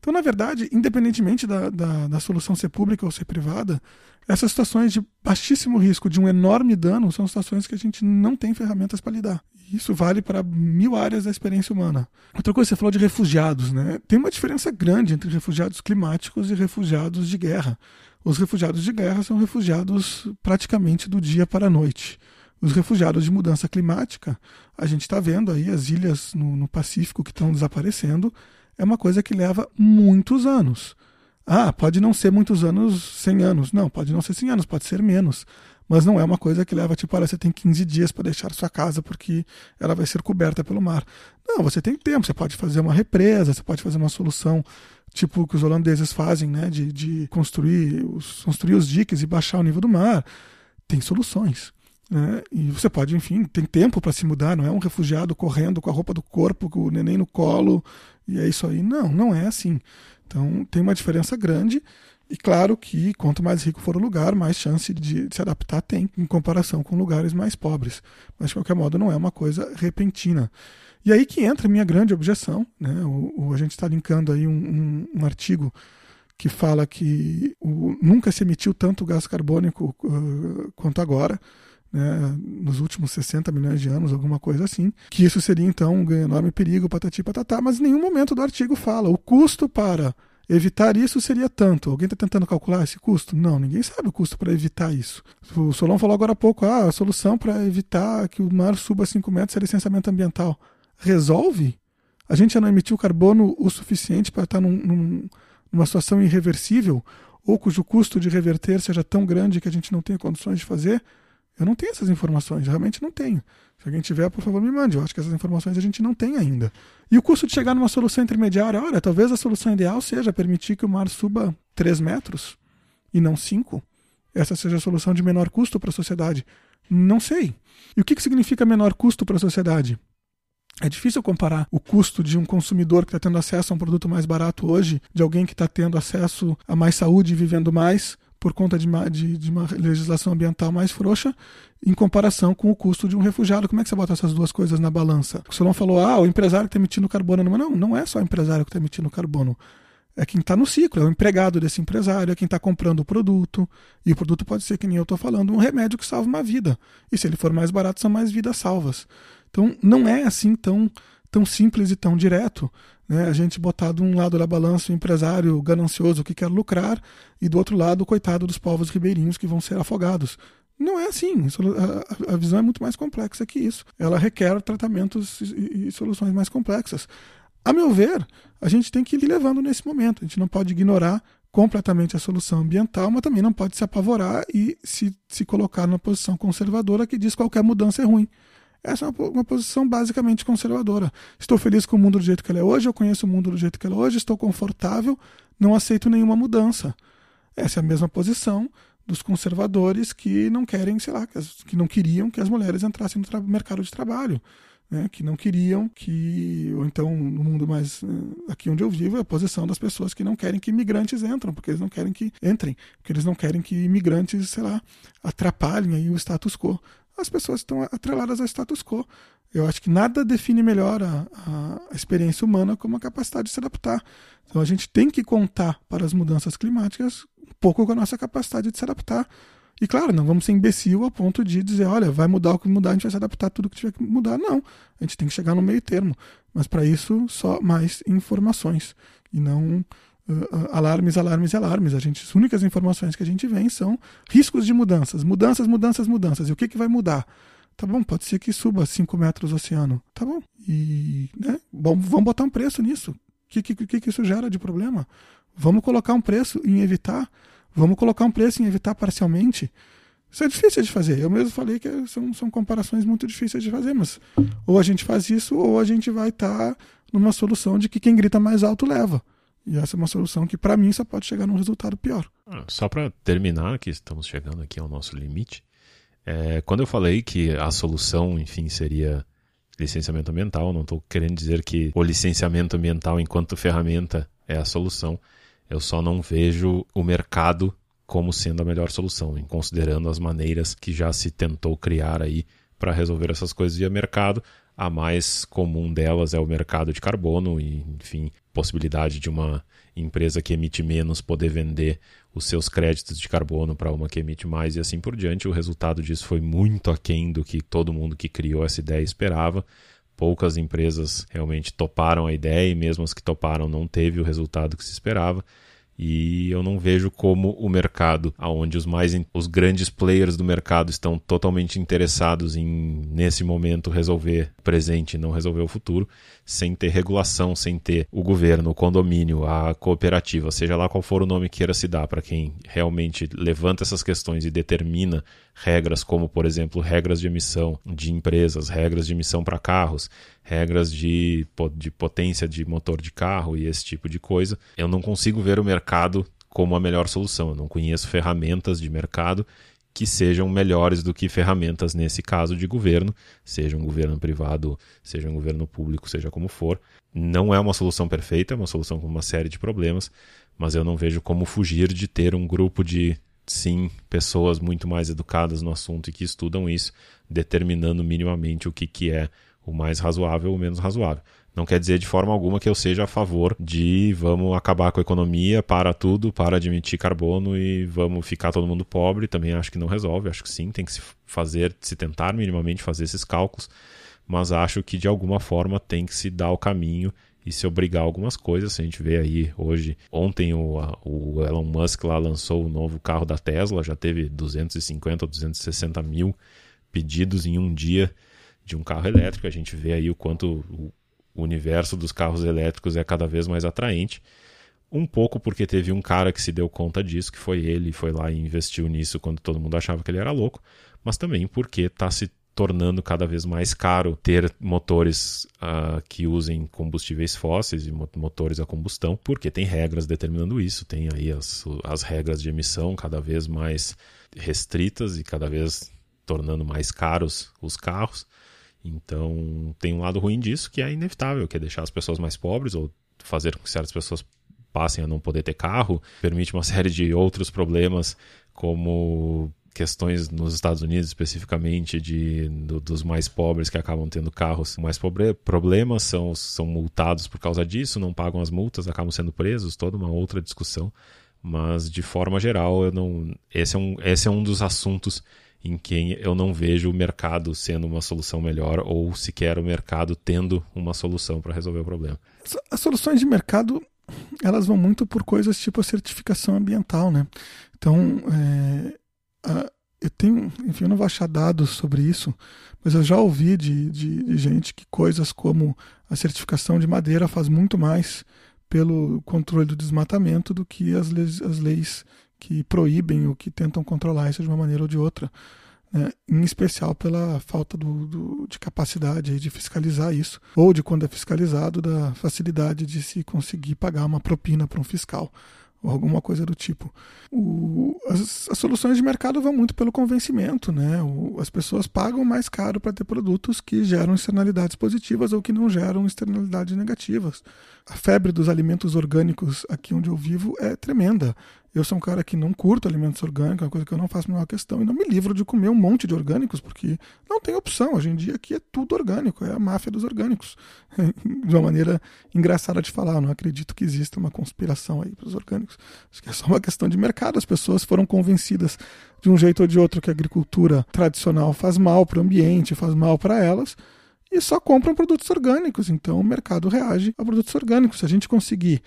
Então, na verdade, independentemente da, da, da, solução ser pública ou ser privada, essas situações de baixíssimo risco, de um enorme dano, são situações que a gente não tem ferramentas para lidar. Isso vale para mil áreas da experiência humana. Outra coisa, você falou de refugiados, né? Tem uma diferença grande entre refugiados climáticos e refugiados de guerra. Os refugiados de guerra são refugiados praticamente do dia para a noite. Os refugiados de mudança climática, a gente está vendo aí as ilhas no, no Pacífico que estão desaparecendo, é uma coisa que leva muitos anos. Ah, pode não ser muitos anos, 100 anos. Não, pode não ser 100 anos, pode ser menos. Mas não é uma coisa que leva, tipo, olha, você tem 15 dias para deixar sua casa porque ela vai ser coberta pelo mar. Não, você tem tempo, você pode fazer uma represa, você pode fazer uma solução tipo que os holandeses fazem, né, de, de construir, os, construir os diques e baixar o nível do mar. Tem soluções. Né? E você pode, enfim, tem tempo para se mudar, não é um refugiado correndo com a roupa do corpo, com o neném no colo, e é isso aí. Não, não é assim. Então tem uma diferença grande. E claro que quanto mais rico for o lugar, mais chance de, se adaptar tem em comparação com lugares mais pobres. Mas de qualquer modo não é uma coisa repentina. E aí que entra minha grande objeção. Né? O, o a gente está linkando aí um, um, um, artigo que fala que o, nunca se emitiu tanto gás carbônico uh, quanto agora. Né, nos últimos 60 milhões de anos, alguma coisa assim, que isso seria então um enorme perigo, patati patatá, mas em nenhum momento do artigo fala o custo para evitar isso seria tanto. Alguém está tentando calcular esse custo? Não, ninguém sabe o custo para evitar isso. O Solon falou agora há pouco, ah, a solução para evitar que o mar suba 5 metros é licenciamento ambiental resolve, a gente já não emitiu carbono o suficiente para estar num, num, numa situação irreversível, ou cujo custo de reverter seja tão grande que a gente não tenha condições de fazer, eu não tenho essas informações, realmente não tenho. Se alguém tiver, por favor, me mande. Eu acho que essas informações a gente não tem ainda. E o custo de chegar numa solução intermediária, olha, talvez a solução ideal seja permitir que o mar suba 3 metros e não 5. Essa seja a solução de menor custo para a sociedade. Não sei. E o que, que significa menor custo para a sociedade? É difícil comparar o custo de um consumidor que está tendo acesso a um produto mais barato hoje, de alguém que está tendo acesso a mais saúde e vivendo mais, por conta de uma, de, de uma, legislação ambiental mais frouxa, em comparação com o custo de um refugiado. Como é que você bota essas duas coisas na balança? O Solon falou, ah, o empresário está emitindo carbono. Não, não é só o empresário que está emitindo carbono. É quem está no ciclo, é o empregado desse empresário, é quem está comprando o produto. E o produto pode ser, que nem eu estou falando, um remédio que salva uma vida. E se ele for mais barato, são mais vidas salvas. Então não é assim tão, tão simples e tão direto. Né? A gente botar de um lado da balança o empresário ganancioso que quer lucrar e do outro lado o coitado dos povos ribeirinhos que vão ser afogados. Não é assim. A, visão é muito mais complexa que isso. Ela requer tratamentos e, soluções mais complexas. A meu ver, a gente tem que ir levando nesse momento. A gente não pode ignorar completamente a solução ambiental, mas também não pode se apavorar e se, se colocar numa posição conservadora que diz que qualquer mudança é ruim. Essa é uma, uma, posição basicamente conservadora. Estou feliz com o mundo do jeito que ele é hoje, eu conheço o mundo do jeito que ele é hoje, estou confortável, não aceito nenhuma mudança. Essa é a mesma posição dos conservadores que não querem, sei lá, que, as, que não queriam que as mulheres entrassem no mercado de trabalho. Né, que não queriam que, ou então no mundo mais eh, aqui onde eu vivo, é a posição das pessoas que não querem que imigrantes entram, porque eles não querem que entrem, porque eles não querem que imigrantes, sei lá, atrapalhem aí o status quo as pessoas estão atreladas ao status quo. Eu acho que nada define melhor a, a, experiência humana como a capacidade de se adaptar. Então a gente tem que contar para as mudanças climáticas um pouco com a nossa capacidade de se adaptar. E claro, não vamos ser imbecil a ponto de dizer, olha, vai mudar o que mudar, a gente vai se adaptar a tudo que tiver que mudar. Não, a gente tem que chegar no meio termo. Mas para isso, só mais informações e não uh, alarmes, alarmes alarmes. A gente, as únicas informações que a gente vem são riscos de mudanças, mudanças, mudanças, mudanças. E o que, que vai mudar? Tá bom, pode ser que suba 5 metros o oceano. Tá bom. E, né, bom, vamos botar um preço nisso. O que, que, que, que isso gera de problema? Vamos colocar um preço em evitar. Vamos colocar um preço em evitar parcialmente. Isso é difícil de fazer. Eu mesmo falei que são, são comparações muito difíceis de fazer, mas ou a gente faz isso ou a gente vai estar tá numa solução de que quem grita mais alto leva. E essa é uma solução que, para mim, só pode chegar num resultado pior. Ah, só para terminar, que estamos chegando aqui ao nosso limite, é, quando eu falei que a solução, enfim, seria licenciamento ambiental, não estou querendo dizer que o licenciamento ambiental enquanto ferramenta é a solução. Eu só não vejo o mercado como sendo a melhor solução, em considerando as maneiras que já se tentou criar aí para resolver essas coisas via mercado. A mais comum delas é o mercado de carbono e, enfim, possibilidade de uma empresa que emite menos poder vender os seus créditos de carbono para uma que emite mais e assim por diante. O resultado disso foi muito aquém do que todo mundo que criou essa ideia esperava. Poucas empresas realmente toparam a ideia e mesmo as que toparam não teve o resultado que se esperava. E eu não vejo como o mercado, aonde os mais os grandes players do mercado estão totalmente interessados em nesse momento resolver o presente e não resolver o futuro, sem ter regulação, sem ter o governo, o condomínio, a cooperativa, seja lá qual for o nome que queira se dar para quem realmente levanta essas questões e determina regras como, por exemplo, regras de emissão de empresas, regras de emissão para carros, regras de, de potência de motor de carro e esse tipo de coisa, eu não consigo ver o mercado como a melhor solução. Eu não conheço ferramentas de mercado que sejam melhores do que ferramentas nesse caso de governo, seja um governo privado, seja um governo público, seja como for. Não é uma solução perfeita, é uma solução com uma série de problemas, mas eu não vejo como fugir de ter um grupo de sim pessoas muito mais educadas no assunto e que estudam isso, determinando minimamente o que, que é o mais razoável ou menos razoável. Não quer dizer de forma alguma que eu seja a favor de vamos acabar com a economia, para tudo, para de emitir carbono e vamos ficar todo mundo pobre. Também acho que não resolve. Acho que sim, tem que se fazer, se tentar minimamente fazer esses cálculos. Mas acho que de alguma forma tem que se dar o caminho e se obrigar a algumas coisas. Se a gente vê aí hoje, ontem o, o Elon Musk lá lançou o novo carro da Tesla, já teve 250 ou 260 mil pedidos em um dia de um carro elétrico. A gente vê aí o quanto o universo dos carros elétricos é cada vez mais atraente. Um pouco porque teve um cara que se deu conta disso, que foi ele, foi lá e investiu nisso quando todo mundo achava que ele era louco, mas também porque está se tornando cada vez mais caro ter motores uh, que usem combustíveis fósseis e motores a combustão, porque tem regras determinando isso, tem aí as, as regras de emissão cada vez mais restritas e cada vez tornando mais caros os carros. Então, tem um lado ruim disso que é inevitável, que é deixar as pessoas mais pobres ou fazer com que certas pessoas passem a não poder ter carro, permite uma série de outros problemas, como questões nos Estados Unidos especificamente de do, dos mais pobres que acabam tendo carros mais pobre, problemas são são multados por causa disso não pagam as multas acabam sendo presos toda uma outra discussão. Mas de forma geral eu não esse é um esse é um dos assuntos em quem eu não vejo o mercado sendo uma solução melhor ou sequer o mercado tendo uma solução para resolver o problema. As soluções de mercado elas vão muito por coisas tipo a certificação ambiental, né? Então, é, a, eu tenho, enfim, eu não vou achar dados sobre isso, mas eu já ouvi de, de, de gente que coisas como a certificação de madeira faz muito mais pelo controle do desmatamento do que as leis, as leis que proíbem ou que tentam controlar isso de uma maneira ou de outra. Né? Em especial pela falta do, do, de capacidade de fiscalizar isso, ou de quando é fiscalizado, da facilidade de se conseguir pagar uma propina para um fiscal ou alguma coisa do tipo. O, as, as, soluções de mercado vão muito pelo convencimento, né? O, as pessoas pagam mais caro para ter produtos que geram externalidades positivas ou que não geram externalidades negativas. A febre dos alimentos orgânicos aqui onde eu vivo é tremenda. Eu sou um cara que não curto alimentos orgânicos, é uma coisa que eu não faço a menor questão, e não me livro de comer um monte de orgânicos, porque não tem opção. Hoje em dia aqui é tudo orgânico, é a máfia dos orgânicos. De uma maneira engraçada de falar, eu não acredito que exista uma conspiração aí para os orgânicos. Acho que é só uma questão de mercado. As pessoas foram convencidas de um jeito ou de outro que a agricultura tradicional faz mal para o ambiente, faz mal para elas, e só compram produtos orgânicos. Então o mercado reage a produtos orgânicos. Se a gente conseguir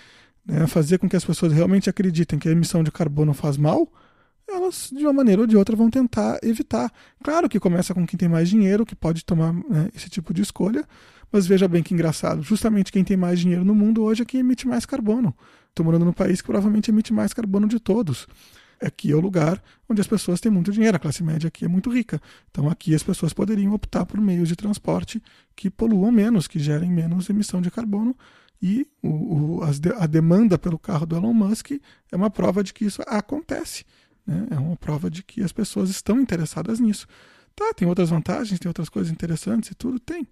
né, fazer com que as pessoas realmente acreditem que a emissão de carbono faz mal, elas de uma maneira ou de outra vão tentar evitar. Claro que começa com quem tem mais dinheiro, que pode tomar né, esse tipo de escolha, mas veja bem que engraçado, justamente quem tem mais dinheiro no mundo hoje é quem emite mais carbono. Estou morando num país que provavelmente emite mais carbono de todos. Aqui é o lugar onde as pessoas têm muito dinheiro, a classe média aqui é muito rica. Então aqui as pessoas poderiam optar por meios de transporte que poluam menos, que gerem menos emissão de carbono E o, o, a demanda pelo carro do Elon Musk é uma prova de que isso acontece. Né? É uma prova de que as pessoas estão interessadas nisso. Tá, tem outras vantagens, tem outras coisas interessantes e tudo, tem.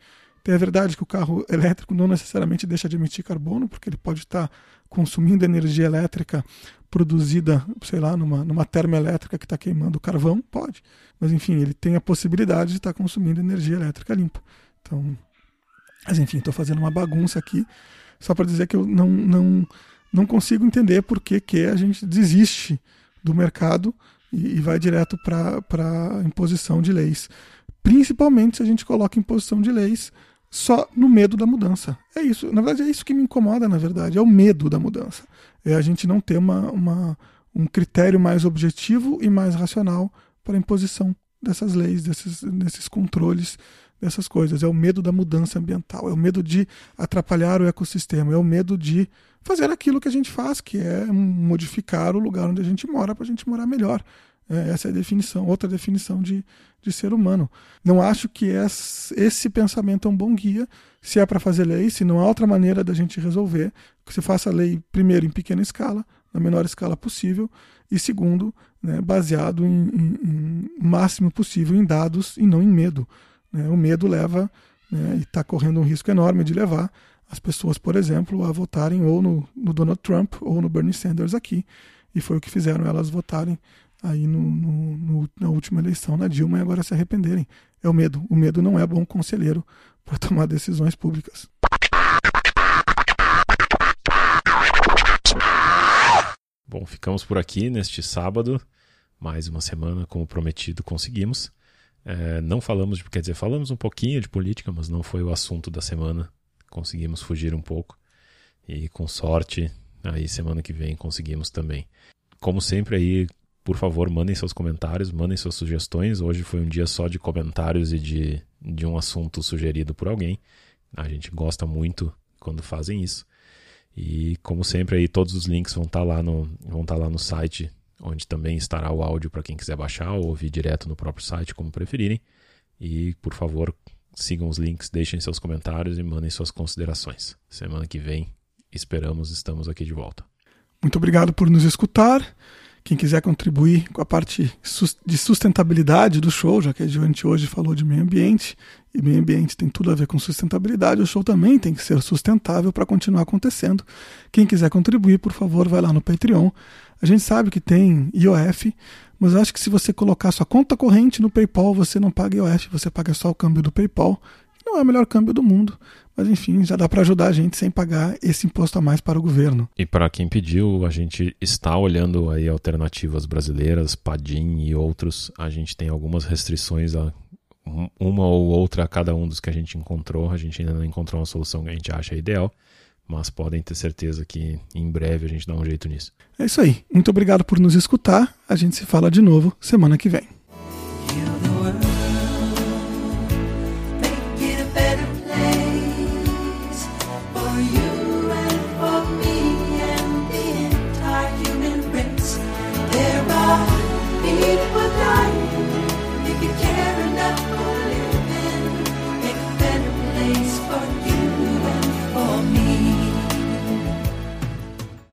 Tem a verdade que o carro elétrico não necessariamente deixa de emitir carbono, porque ele pode estar consumindo energia elétrica produzida, sei lá, numa, numa termoelétrica que está queimando carvão, pode. Mas enfim, ele tem a possibilidade de estar consumindo energia elétrica limpa. Então, mas enfim, estou fazendo uma bagunça aqui, só para dizer que eu não, não, não consigo entender por que, que a gente desiste do mercado e, e vai direto para imposição de leis. Principalmente se a gente coloca imposição de leis só no medo da mudança. É isso. Na verdade, é isso que me incomoda, na verdade, é o medo da mudança. É a gente não ter uma, uma um critério mais objetivo e mais racional para a imposição dessas leis, desses, desses controles, dessas coisas. É o medo da mudança ambiental, é o medo de atrapalhar o ecossistema, é o medo de fazer aquilo que a gente faz, que é modificar o lugar onde a gente mora para a gente morar melhor. É, essa é a definição, outra definição de, de ser humano. Não acho que esse pensamento é um bom guia. Se é para fazer lei, se não há outra maneira da gente resolver, que se faça lei, primeiro, em pequena escala, na menor escala possível, e segundo, né, baseado em, em, em máximo possível em dados e não em medo. Né? O medo leva, né, e está correndo um risco enorme de levar as pessoas, por exemplo, a votarem ou no, no Donald Trump ou no Bernie Sanders aqui. E foi o que fizeram elas votarem aí no, no, na última eleição na Dilma e agora se arrependerem. É o medo. O medo não é bom conselheiro para tomar decisões públicas. Bom, ficamos por aqui neste sábado. Mais uma semana, como prometido, conseguimos. É, não falamos, quer dizer, falamos um pouquinho de política, mas não foi o assunto da semana. Conseguimos fugir um pouco. E com sorte, aí semana que vem conseguimos também. Como sempre, aí por favor, mandem seus comentários, mandem suas sugestões. Hoje foi um dia só de comentários e de, de um assunto sugerido por alguém. A gente gosta muito quando fazem isso. E como sempre aí todos os links vão estar tá lá no vão estar tá lá no site, onde também estará o áudio para quem quiser baixar ou ouvir direto no próprio site, como preferirem. E por favor, sigam os links, deixem seus comentários e mandem suas considerações. Semana que vem, esperamos, estamos aqui de volta. Muito obrigado por nos escutar. Quem quiser contribuir com a parte de sustentabilidade do show, já que a gente hoje falou de meio ambiente, e meio ambiente tem tudo a ver com sustentabilidade, o show também tem que ser sustentável para continuar acontecendo. Quem quiser contribuir, por favor, vai lá no Patreon. A gente sabe que tem IOF, mas acho que se você colocar sua conta corrente no PayPal, você não paga IOF, você paga só o câmbio do PayPal. Não é o melhor câmbio do mundo, mas enfim, já dá para ajudar a gente sem pagar esse imposto a mais para o governo. E para quem pediu, a gente está olhando aí alternativas brasileiras, Padim e outros. A gente tem algumas restrições a uma ou outra a cada um dos que a gente encontrou. A gente ainda não encontrou uma solução que a gente acha ideal, mas podem ter certeza que em breve a gente dá um jeito nisso. É isso aí. Muito obrigado por nos escutar. A gente se fala de novo semana que vem.